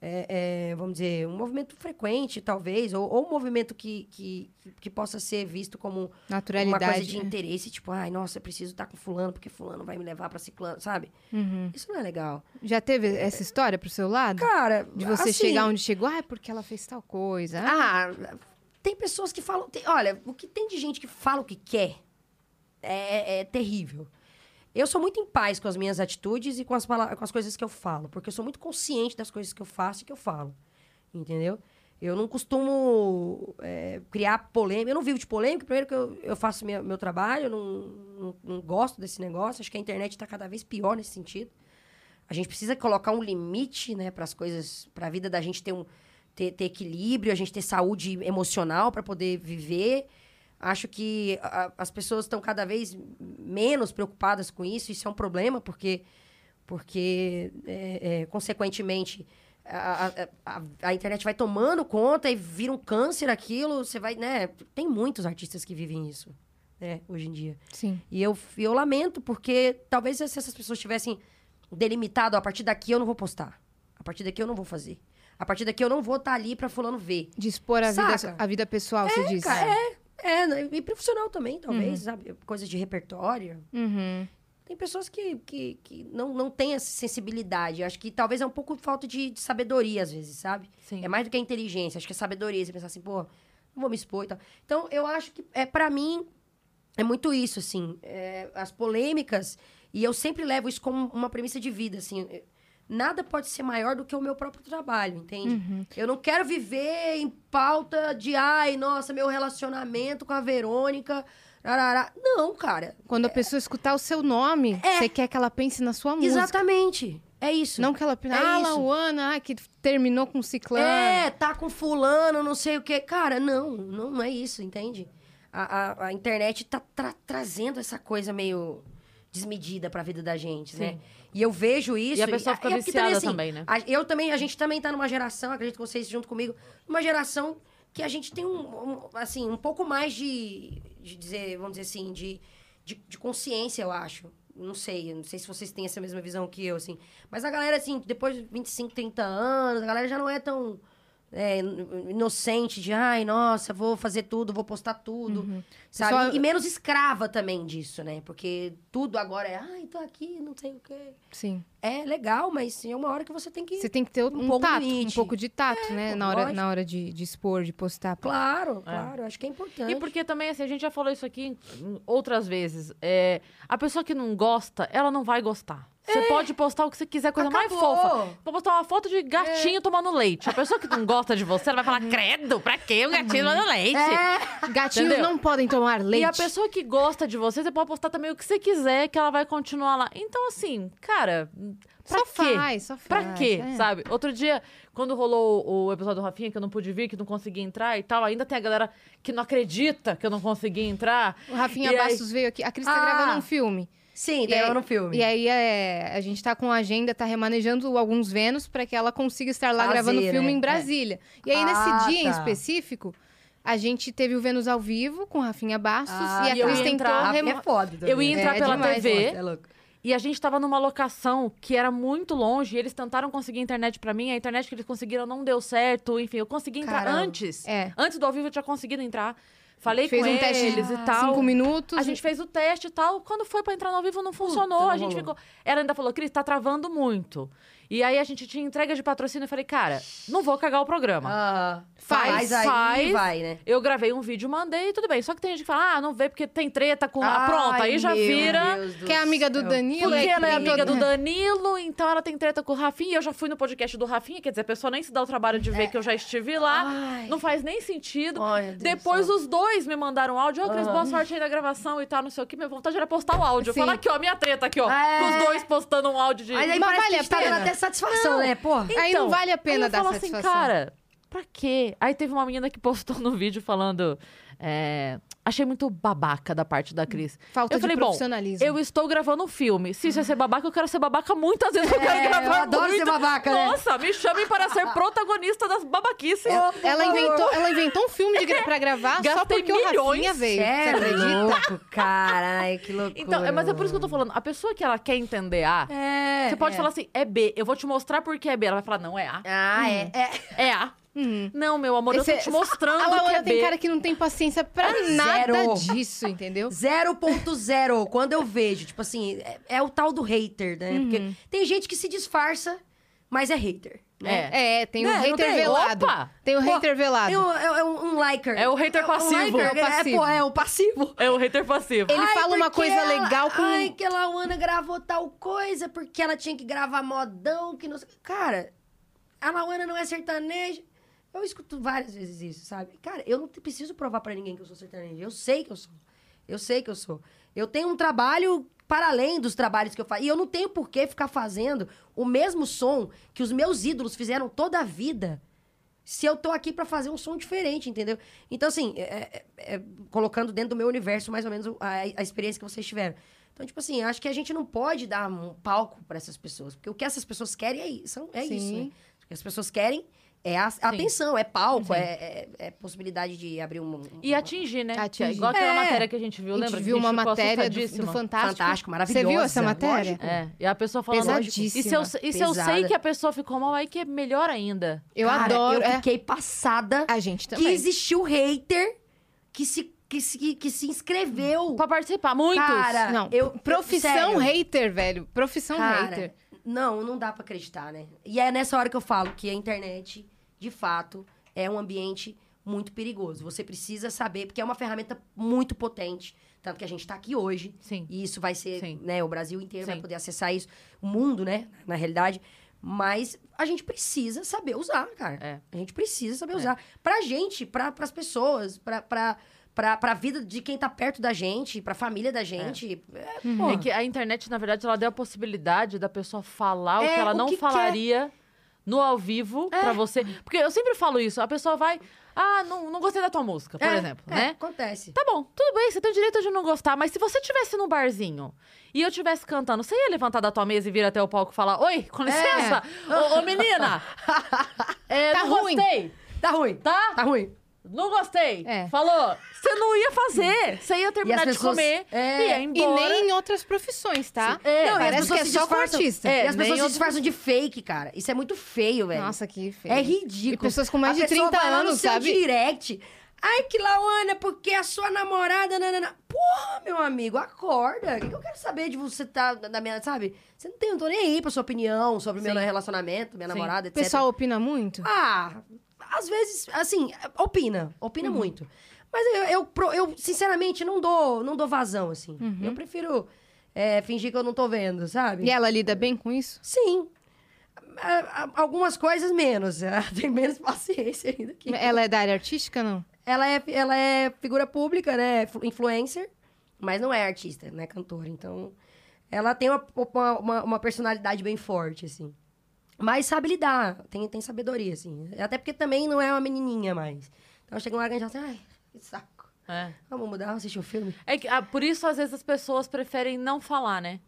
é, é, vamos dizer, um movimento frequente, talvez, ou, ou um movimento que, que, que possa ser visto como uma coisa de né? interesse, tipo, ai, nossa, eu preciso estar com fulano, porque fulano vai me levar pra ciclano, sabe? Uhum. Isso não é legal. Já teve essa história pro seu lado? Cara, De você assim, chegar onde chegou, ah, é porque ela fez tal coisa. Ah, Ah, tem pessoas que falam... tem- olha, o que tem de gente que fala o que quer é, é terrível. Eu sou muito em paz com as minhas atitudes e com as, com as coisas que eu falo, porque eu sou muito consciente das coisas que eu faço e que eu falo, entendeu? Eu não costumo é, criar polêmica. Eu não vivo de polêmica. Primeiro que eu, eu faço meu trabalho, eu não, não, não gosto desse negócio. Acho que a internet está cada vez pior nesse sentido. A gente precisa colocar um limite, né, para as coisas, para a vida da gente ter um ter, ter equilíbrio, a gente ter saúde emocional para poder viver. Acho que a- as pessoas estão cada vez menos preocupadas com isso. Isso é um problema porque porque é, é, consequentemente a, a- a- internet vai tomando conta e vira um câncer aquilo. Você vai, né? Tem muitos artistas que vivem isso, né? Hoje em dia. sim. E eu, eu lamento, porque talvez se essas pessoas tivessem delimitado, a partir daqui eu não vou postar. A partir daqui eu não vou fazer. A partir daqui eu não vou estar ali pra fulano ver. De expor a vida, a vida pessoal, você disse. Cara, é, é, né, e profissional também, talvez, sabe? Coisas de repertório. Uhum. Tem pessoas que, que, que não, não têm essa sensibilidade. Acho que talvez é um pouco falta de, de sabedoria, às vezes, sabe? Sim. É mais do que a inteligência. Acho que é sabedoria. Você pensar assim, pô, não vou me expor e tal. Então, eu acho que, é, para mim, é muito isso, assim. é, as polêmicas. E eu sempre levo isso como uma premissa de vida, assim. É, nada pode ser maior do que o meu próprio trabalho, entende? Uhum. Eu não quero viver em pauta de, ai, nossa, meu relacionamento com a Verônica. Não, cara. Quando a pessoa escutar o seu nome, É. você quer que ela pense na sua música. Exatamente. É isso. Não que ela pense, É ah, isso. Lauana, ah, que terminou com ciclano. É, tá com fulano, não sei o quê. Cara, não, não, não é isso, entende? A, a, a internet tá tra- trazendo essa coisa meio desmedida pra vida da gente, né? E eu vejo isso. E a pessoa fica é porque viciada assim, também, né? a- eu também, a gente também tá numa geração, acredito que vocês junto comigo, numa geração que a gente tem um, um, assim, um pouco mais de, de dizer, vamos dizer assim, de, de, de consciência, eu acho. Não sei, não sei se vocês têm essa mesma visão que eu, assim. Mas a galera, assim, depois de 25, 30 anos, a galera já não é tão é, inocente de, ai, nossa, vou fazer tudo, vou postar tudo, sabe? Pessoal- E menos escrava também disso, né? Porque tudo agora é, ai, tô aqui, não sei o quê. Sim. É legal, mas é uma hora que você tem que... Você tem que ter um, Um pouco tato, um pouco de tato, né? pô, Na hora, lógico. na hora de, de expor, de postar. Claro, claro, acho que é importante. E porque também, assim, a gente já falou isso aqui outras vezes. É, a pessoa que não gosta, ela não vai gostar. Você pode postar o que você quiser, coisa mais Acabou. fofa. Pode postar uma foto de gatinho tomando leite. A pessoa que não gosta de você, ela vai falar, credo, pra que o gatinho tomando leite? Gatinhos Entendeu? não podem tomar leite. E a pessoa que gosta de você, você pode postar também o que você quiser, que ela vai continuar lá. Então, assim, cara, pra Só quê? faz, só Pra faz, quê, é. sabe? Outro dia, quando rolou o episódio do Rafinha, que eu não pude vir, que não consegui entrar e tal, ainda tem a galera que não acredita que eu não consegui entrar. O Rafinha E aí- Bastos veio aqui. A Cris tá Ah. gravando um filme. Sim, E daí aí- eu no filme. E aí é, a gente tá com a agenda, tá remanejando alguns Vênus pra que ela consiga estar lá Fazer, gravando o filme né? em Brasília. E aí, Ah, nesse dia em tá. específico, a gente teve o Vênus ao vivo com Rafinha Bastos Ah, e a Cris tentou entrar- remo- é foda também. Eu ia entrar É pela demais, TV É louco. e a gente tava numa locação que era muito longe. E eles tentaram conseguir internet pra mim. A internet que eles conseguiram não deu certo. Enfim, eu consegui entrar Caramba. antes. É. Antes do ao vivo eu tinha conseguido entrar. Falei Fez com um teste eles de e tal. cinco minutos. A gente fez o teste e tal. Quando foi pra entrar no ao vivo, não funcionou. não a gente rolou. ficou. Ela ainda falou, Cris, tá travando muito. E aí a gente tinha entrega de patrocínio. Eu falei, cara, não vou cagar o programa. Ah, Faz, faz aí faz. e vai, né? Eu gravei um vídeo, mandei, tudo bem. Só que tem gente que fala, ah, não vê porque tem treta com. Ah, Ai, pronto, aí já vira. Deus Que é amiga do. Danilo. Porque ela é amiga do Danilo, então ela tem treta com o Rafinha. Eu já fui no podcast do Rafinha, quer dizer, a pessoa nem se dá o trabalho de ver que eu já estive lá. Ai. Não faz nem sentido. Ai, Deus Depois do os dois me mandaram áudio. Ô, Cris, boa sorte aí na gravação e tal, não sei o que. Minha vontade era postar o áudio. Falar aqui, ó, minha treta aqui, ó. É. Com os dois postando um áudio de. Mas aí Mas parece vale que a tá pena? dando até satisfação, Não. né? Pô. Aí não vale a pena aí eu dar falo satisfação. assim, cara, pra quê? Aí teve uma menina que postou no vídeo falando. é, achei muito babaca da parte da Cris. Falta eu de falei, bom, profissionalismo. eu estou gravando um filme. Se isso é ser babaca, eu quero ser babaca muitas vezes. Eu quero É, gravar eu adoro muito. ser babaca, né? Nossa, me chamem para ser protagonista das babaquices. Ela inventou, ela inventou um filme de pra gravar só Gastei porque o milhões. Rafinha veio. É Você acredita? louco, caralho, que loucura. Então, é, mas é por isso que eu tô falando. A pessoa que ela quer entender A, É. você pode é. falar assim, é B. Eu vou te mostrar porque é B. Ela vai falar, não, é A. Ah, é. é. É A. Não, meu amor, eu Esse- tô te mostrando A que Laura é tem B. cara que não tem paciência pra Zero. nada disso, entendeu? 0.0. Quando eu vejo, tipo assim, é, é o tal do hater, né? Uhum. Porque tem gente que se disfarça, mas é hater. Né? É, tem o Né, não hater tem? velado. Opa! Tem o Pô, hater velado. É um, é- é um- um liker. É o hater um passivo. liker, É o passivo. É, é o passivo. É o hater passivo. Ele Ai, fala uma coisa ela- legal com- Ai, que a Lauana gravou tal coisa, porque ela tinha que gravar modão, que não sei... Cara, a Lauana não é sertaneja. Eu escuto várias vezes isso, sabe? Cara, eu não preciso provar pra ninguém que eu sou sertaneja. Eu sei que eu sou. Eu sei que eu sou. Eu tenho um trabalho para além dos trabalhos que eu faço. E eu não tenho por que ficar fazendo o mesmo som que os meus ídolos fizeram toda a vida se eu tô aqui pra fazer um som diferente, entendeu? Então, assim, é- é- é, colocando dentro do meu universo mais ou menos a, a experiência que vocês tiveram. Então, tipo assim, acho que a gente não pode dar um palco pra essas pessoas, porque o que essas pessoas querem é isso, é isso Sim. né? O que as pessoas querem é a, atenção, é palco, é, é- é possibilidade de abrir um... um- E atingir, né? Atingir. Que é igual aquela É. matéria que a gente viu, a gente lembra? viu que a uma matéria do, do. Fantástico. Fantástico, Você maravilhosa. viu essa matéria? lógico. É, e a pessoa falando... Pesadíssima. E se eu, e se eu sei que a pessoa ficou mal, aí que é melhor ainda. Eu Cara, adoro. Eu é. fiquei passada A gente que também. existiu hater que se, que se, que se inscreveu. Pra participar, muitos. Cara, Não, eu- profissão sério. hater, velho. Profissão Cara, hater. Não, não dá pra acreditar, né? E é nessa hora que eu falo que a internet, de fato, é um ambiente muito perigoso. Você precisa saber, porque é uma ferramenta muito potente. Tanto que a gente tá aqui hoje. Sim. E isso vai ser, Sim. né? O Brasil inteiro vai Sim. poder acessar isso. O mundo, né? Na realidade. Mas a gente precisa saber usar, cara. É. A gente precisa saber usar. Pra gente, pra, pras pessoas, pra, pra, pra, pra vida de quem tá perto da gente, pra família da gente. É, porra. É que a internet, na verdade, ela deu a possibilidade da pessoa falar o É, que ela o não que falaria no ao vivo É. pra você. Porque eu sempre falo isso, a pessoa vai. Ah, não, não gostei da tua música, por É, exemplo, é, né? Acontece. Tá bom, tudo bem, você tem o direito de não gostar, mas se você tivesse no barzinho e eu estivesse cantando, você ia levantar da tua mesa e vir até o palco e falar: Oi, com licença, ô, ô, menina! É, Tá não ruim. gostei, Tá ruim. tá? Tá ruim. Não gostei. É. Falou. Você não ia fazer. Você ia terminar de pessoas- comer é, e ia E embora. nem em outras profissões, tá? É, Não, e as Parece que pessoas é se só com artista. É, e as nem pessoas se disfarçam de fake, cara. Isso é muito feio, velho. Nossa, que feio. É ridículo. E pessoas com mais A de pessoa 30 vai lá no anos, sabe? direct. Ai, que Lauana, porque a sua namorada... Nanana. Porra, meu amigo, acorda. O que que eu quero saber de você tá da minha... Sabe? Você não tem... Eu não tô nem aí pra sua opinião sobre o meu relacionamento, minha Sim. namorada, O etc. pessoal opina muito? Ah, às vezes, assim, opina. Opina Uhum. muito. Mas eu, eu, eu, sinceramente, não dou, não dou vazão, assim. Eu prefiro é, fingir que eu não tô vendo, sabe? Uhum. E ela lida bem com isso? Sim. Algumas coisas menos. Ela tem menos paciência ainda que. Ela é da área artística, não? Ela é, ela é figura pública, né? flu- Influencer, mas não é artista, não é cantora. Então, ela tem uma, uma- uma personalidade bem forte, assim. Mas sabe lidar, tem, tem sabedoria, assim. Até porque também não é uma menininha mais. Então, chega uma hora que a gente fala assim, ai, que saco. É. Vamos mudar, vamos assistir o filme? É que, ah, por isso, às vezes, as pessoas preferem não falar, né?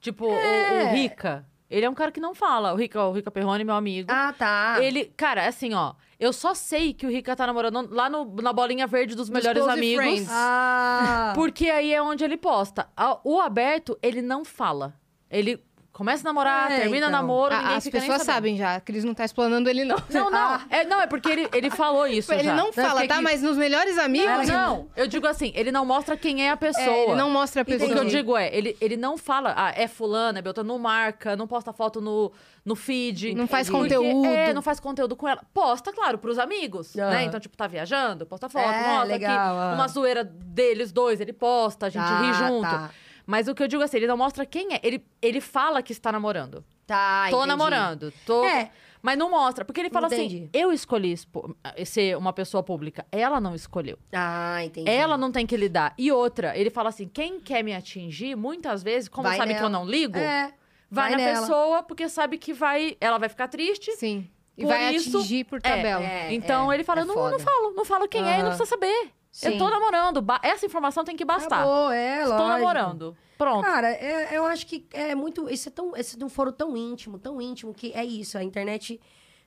Tipo, o- É. o, Rica. Ele é um cara que não fala. O Rica, o Rica Perrone, meu amigo. Ah, tá. Ele, cara, é assim, ó. Eu só sei que o Rica tá namorando lá no- na bolinha verde dos melhores amigos. Friends. Ah, Porque aí é onde ele posta. O aberto, ele não fala. Ele começa a namorar, É, termina então. namoro, A- ninguém as pessoas sabem já, que eles não tá explanando ele, não. Não, não. É, não, é porque ele, ele falou isso Ele já. não fala, porque tá? que- Mas nos melhores amigos. Não, eu digo assim, ele não mostra quem é a pessoa. É, ele não mostra a O que pessoa. eu digo é, ele, ele não fala, ah, é fulano, é Beltrano, não marca, não posta foto no, no feed. Não faz Porque- conteúdo. É, não faz conteúdo com ela. Posta, claro, pros amigos, né? Então, tipo, tá viajando, posta foto, É, legal, aqui. ah. Uma zoeira deles dois, ele posta, a gente Tá, ri junto. tá. Mas o que eu digo é assim, ele não mostra quem é. Ele, ele fala que está namorando. Tá, tô entendi. namorando, tô... É. Mas não mostra, porque ele fala Entendi. assim, eu escolhi expo- ser uma pessoa pública. Ela não escolheu. Ah, entendi. Ela não tem que lidar. E outra, ele fala assim: quem quer me atingir, muitas vezes, como Vai sabe que nela. eu não ligo, É, vai, vai na nela. pessoa, porque sabe que vai. Ela vai ficar triste. Sim. E Por vai isso- atingir por tabela. é. então ele fala: não, foda. não falo, não falo quem é e não precisa saber. Eu Sim. tô namorando. Essa informação tem que bastar. Acabou, é, Estou lógico. namorando. Pronto. Cara, é- eu acho que é muito. Esse é tão, esse é um foro tão íntimo, tão íntimo, que é isso. A internet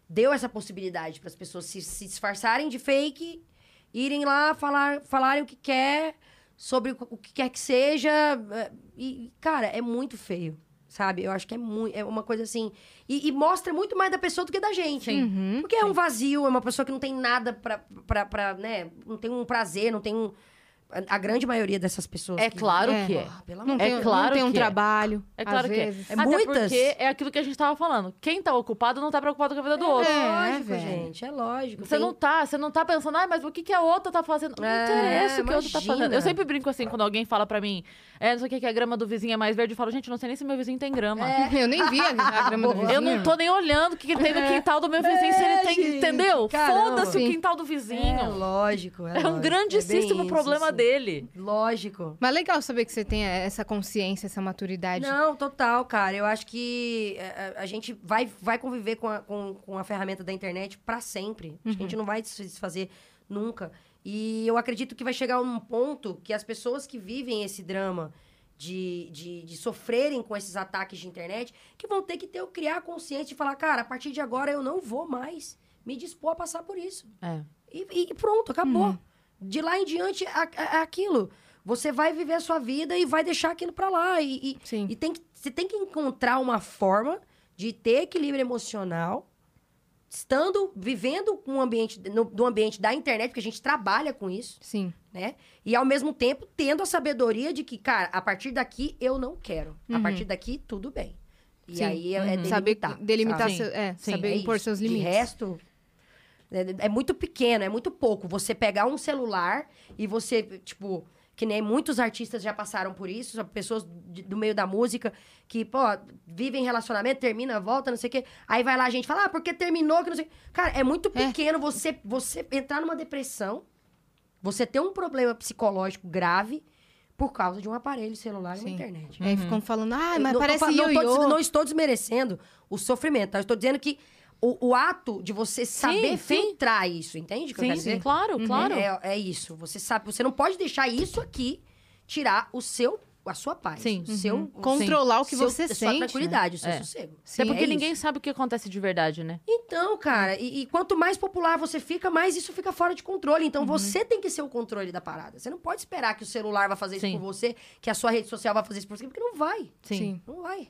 deu essa possibilidade para as pessoas se, se disfarçarem de fake, irem lá falar, falarem o que quer, sobre o, o que quer que seja. é, E, cara, é muito feio. Sabe? Eu acho que é muito. É uma coisa assim. E, e mostra muito mais da pessoa do que da gente. Uhum. Porque é um vazio, é uma pessoa que não tem nada pra, pra, pra né? Não tem um prazer, não tem um. A, grande maioria dessas pessoas. É que- claro É. que é. Porra, pelo Não amor É tem, claro não tem um que é. trabalho. É claro às que é. vezes. É Até muitas. porque é aquilo que a gente tava falando. Quem tá ocupado não tá preocupado com a vida do outro. É lógico, velho. gente, é lógico. Você Tem- não tá, você não tá pensando, ah, mas o que, que a outra tá fazendo? Não É, interessa o que a outra tá fazendo. Eu sempre brinco assim, quando alguém fala pra mim, é, não sei o que, que a grama do vizinho é mais verde, eu falo, gente, não sei nem se meu vizinho tem grama. Eu nem vi a, grama do vizinho. Eu não tô nem olhando o que, que tem no quintal do meu vizinho, se ele É, tem, gente, entendeu? Foda-se o quintal do É vizinho. lógico, é, É, lógico. um grandíssimo problema sim. Dele. Lógico. Mas legal saber que você tem essa consciência, essa maturidade. Não, total, cara. Eu acho que é, a, a gente vai, vai conviver com a, com, com a ferramenta da internet pra sempre. Que a gente não vai se desfazer nunca. E eu acredito que vai chegar um ponto que as pessoas que vivem esse drama de, de, de sofrerem com esses ataques de internet, que vão ter que ter, criar a consciência de falar, cara, a partir de agora eu não vou mais me dispor a passar por isso. É. E, e pronto, acabou. De lá em diante, é é aquilo. Você vai viver a sua vida e vai deixar aquilo pra lá. E, e- e tem que, você tem que encontrar uma forma de ter equilíbrio emocional, estando, vivendo um ambiente, no, do ambiente da internet, porque a gente trabalha com isso, Sim. né? E ao mesmo tempo tendo a sabedoria de que, cara, a partir daqui eu não quero. A partir daqui, tudo bem. E Sim. aí é, é Uhum. delimitar. Saber delimitar sabe? seu, é, Sim, saber É impor isso. seus De limites. resto, é, é muito pequeno, é muito pouco. Você pegar um celular e você, tipo, que nem muitos artistas já passaram por isso, pessoas de- do meio da música que, pô, vivem relacionamento, termina, volta, não sei o quê. Aí vai lá a gente fala, ah, porque terminou, que não sei. Cara, é muito É. pequeno você, você entrar numa depressão, você ter um problema psicológico grave por causa de um aparelho celular e uma Sim. internet. Aí ficam falando, ah, mas não, parece fa- não, tô não estou desmerecendo o sofrimento, tá? Eu estou dizendo que o, o ato de você saber sim. filtrar isso, entende que eu Sim, quero dizer? claro, claro. É, é isso. Você sabe, você não pode deixar isso aqui tirar o seu, a sua paz. Sim. O seu, o Controlar o que seu- você a sua sente, tranquilidade, o seu É. sossego. Sim, Até porque é ninguém isso. sabe o que acontece de verdade, né? Então, cara, e, e quanto mais popular você fica, mais isso fica fora de controle. Então você tem que ser o controle da parada. Você não pode esperar que o celular vai fazer isso Sim. por você, que a sua rede social vai fazer isso por você, porque não vai. Sim. Sim. Não vai.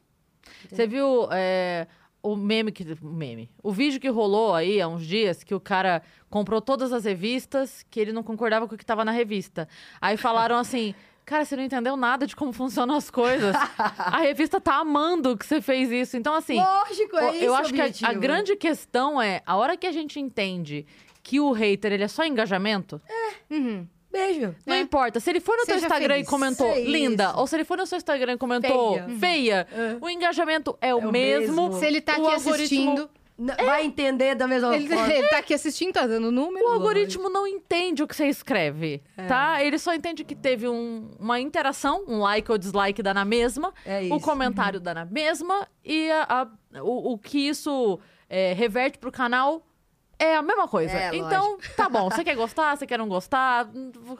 Você viu é, o meme que. O meme. O vídeo que rolou aí há uns dias que o cara comprou todas as revistas, que ele não concordava com o que tava na revista. Aí falaram assim. Cara, você não entendeu nada de como funcionam as coisas. A revista tá amando que você fez isso. Então, assim, Lógico, é eu isso. o acho que a- a, objetivo. grande questão é a hora que a gente entende que o hater ele é só engajamento, Uhum. Beijo. não É. importa. Se ele for no teu Seja Instagram feliz. e comentou É linda, ou se ele for no seu Instagram e comentou Feia. feia, É. o engajamento é, o o mesmo. mesmo. Se ele tá O aqui algoritmo- assistindo, N- Vai entender da mesma ele, forma. ele tá aqui assistindo, tá dando número. O algoritmo não entende o que você escreve, É. tá? Ele só entende que teve um- uma interação, um like ou dislike dá na mesma, É o comentário dá na mesma, e a- a- o, o que isso é, reverte pro canal é a mesma coisa. É, então, tá bom, você quer gostar, você quer não gostar,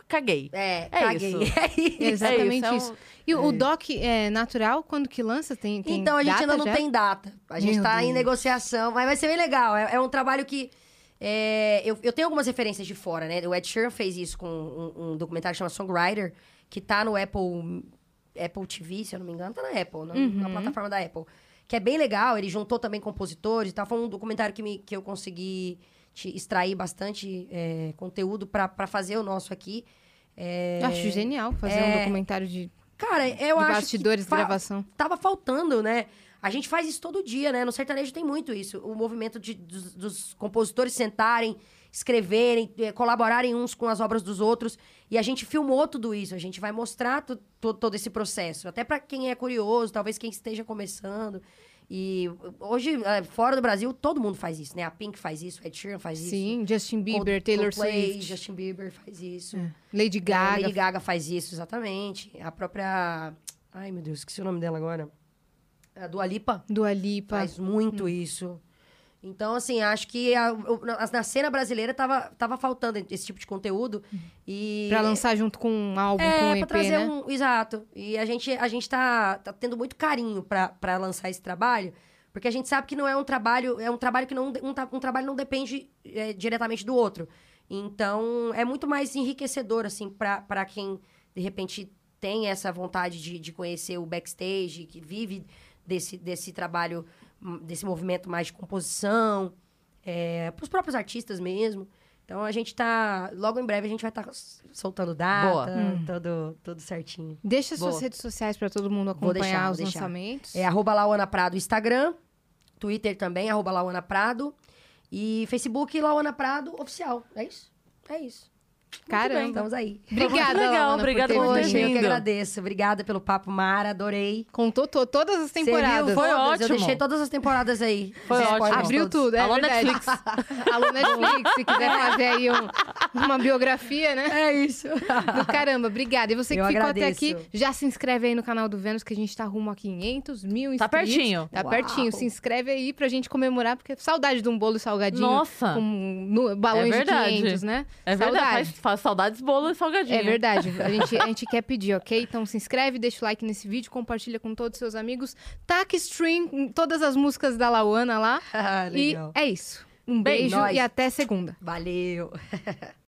caguei. É, É caguei. isso. É isso. Exatamente é um- isso. E o, o doc é natural? Quando que lança? Tem, tem Então, a gente data ainda não já? tem data. A gente Meu tá em Deus. negociação, mas vai ser bem legal. É, é um trabalho que. é, eu, eu tenho algumas referências de fora, né? O Ed Sheeran fez isso com um, um documentário que chama Songwriter, que tá no Apple, Apple TV, se eu não me engano, tá na Apple, na, Uhum. na plataforma da Apple. Que é bem legal, ele juntou também compositores e tal. Foi um documentário que, me, que eu consegui extrair bastante é, conteúdo pra fazer o nosso aqui. É, Eu acho genial fazer um é, documentário de, de Cara, eu acho bastidores, que fa- gravação. tava faltando, né? A gente faz isso todo dia, né? No sertanejo tem muito isso. O movimento de- dos, dos compositores sentarem, escreverem, eh, colaborarem uns com as obras dos outros. E a gente filmou tudo isso. A gente vai mostrar tu- todo esse processo. Até pra quem é curioso, talvez quem esteja começando. E hoje, eh, fora do Brasil, todo mundo faz isso, né? A Pink faz isso, o Ed Sheeran faz isso. Sim, Justin Bieber, Cold- Taylor Coldplay, Swift, Justin Bieber faz isso. Lady É, Gaga. Lady Gaga faz isso, exatamente. A própria. Ai, meu Deus, esqueci o nome dela agora. A Dua Lipa Dua Lipa. faz muito isso. Então, assim, acho que a- o- na, na cena brasileira tava, tava faltando esse tipo de conteúdo. E. Pra lançar junto com um álbum, com um É, EP, pra trazer né? um. Exato. E a gente, a gente tá, tá tendo muito carinho pra lançar esse trabalho. Porque a gente sabe que não é um trabalho. É um trabalho que não. Um, um trabalho não depende é, diretamente do outro. Então, é muito mais enriquecedor, assim, pra quem, de repente, tem essa vontade de, de conhecer o backstage, que vive desse, desse trabalho, desse movimento mais de composição, é, pros próprios artistas mesmo. Então, a gente tá... Logo em breve, a gente vai estar soltando data, Boa. tudo, tudo certinho. Deixa suas Boa. redes sociais pra todo mundo Vou acompanhar deixar, vou os deixar. lançamentos. É arroba Lauana Prado Instagram, Twitter também, arroba Lauana Prado. E Facebook, Lauana Prado Oficial. É isso? É isso. Caramba. Estamos aí. Obrigada, Muito legal, obrigada por ter por ter vindo. Eu que agradeço. Obrigada pelo papo, Mara. Adorei. Contou to- todas as temporadas. Foi Todas, ótimo. Eu deixei todas as temporadas aí. Foi ótimo. Abriu todos. tudo, é Alô, verdade. Netflix. Alô, Netflix, se quiser fazer aí um- uma biografia, né? É isso. Do caramba, obrigada. E você que Eu ficou agradeço. até aqui, já se inscreve aí no canal do Vênus, que a gente tá rumo a 500 mil inscritos. Tá pertinho. Tá Uau. pertinho. Se inscreve aí pra gente comemorar, porque saudade de um bolo salgadinho. Nossa. Com nu- balões É de verdade. 500, né? É verdade, Saudade. faz, faz saudades bolo e salgadinho. É verdade. A gente, a gente quer pedir, ok? Então se inscreve, deixa o like nesse vídeo, compartilha com todos os seus amigos. Taca stream todas as músicas da Lauana lá. Ah, e legal. é isso. Um Bem, beijo nós. e até segunda. Valeu.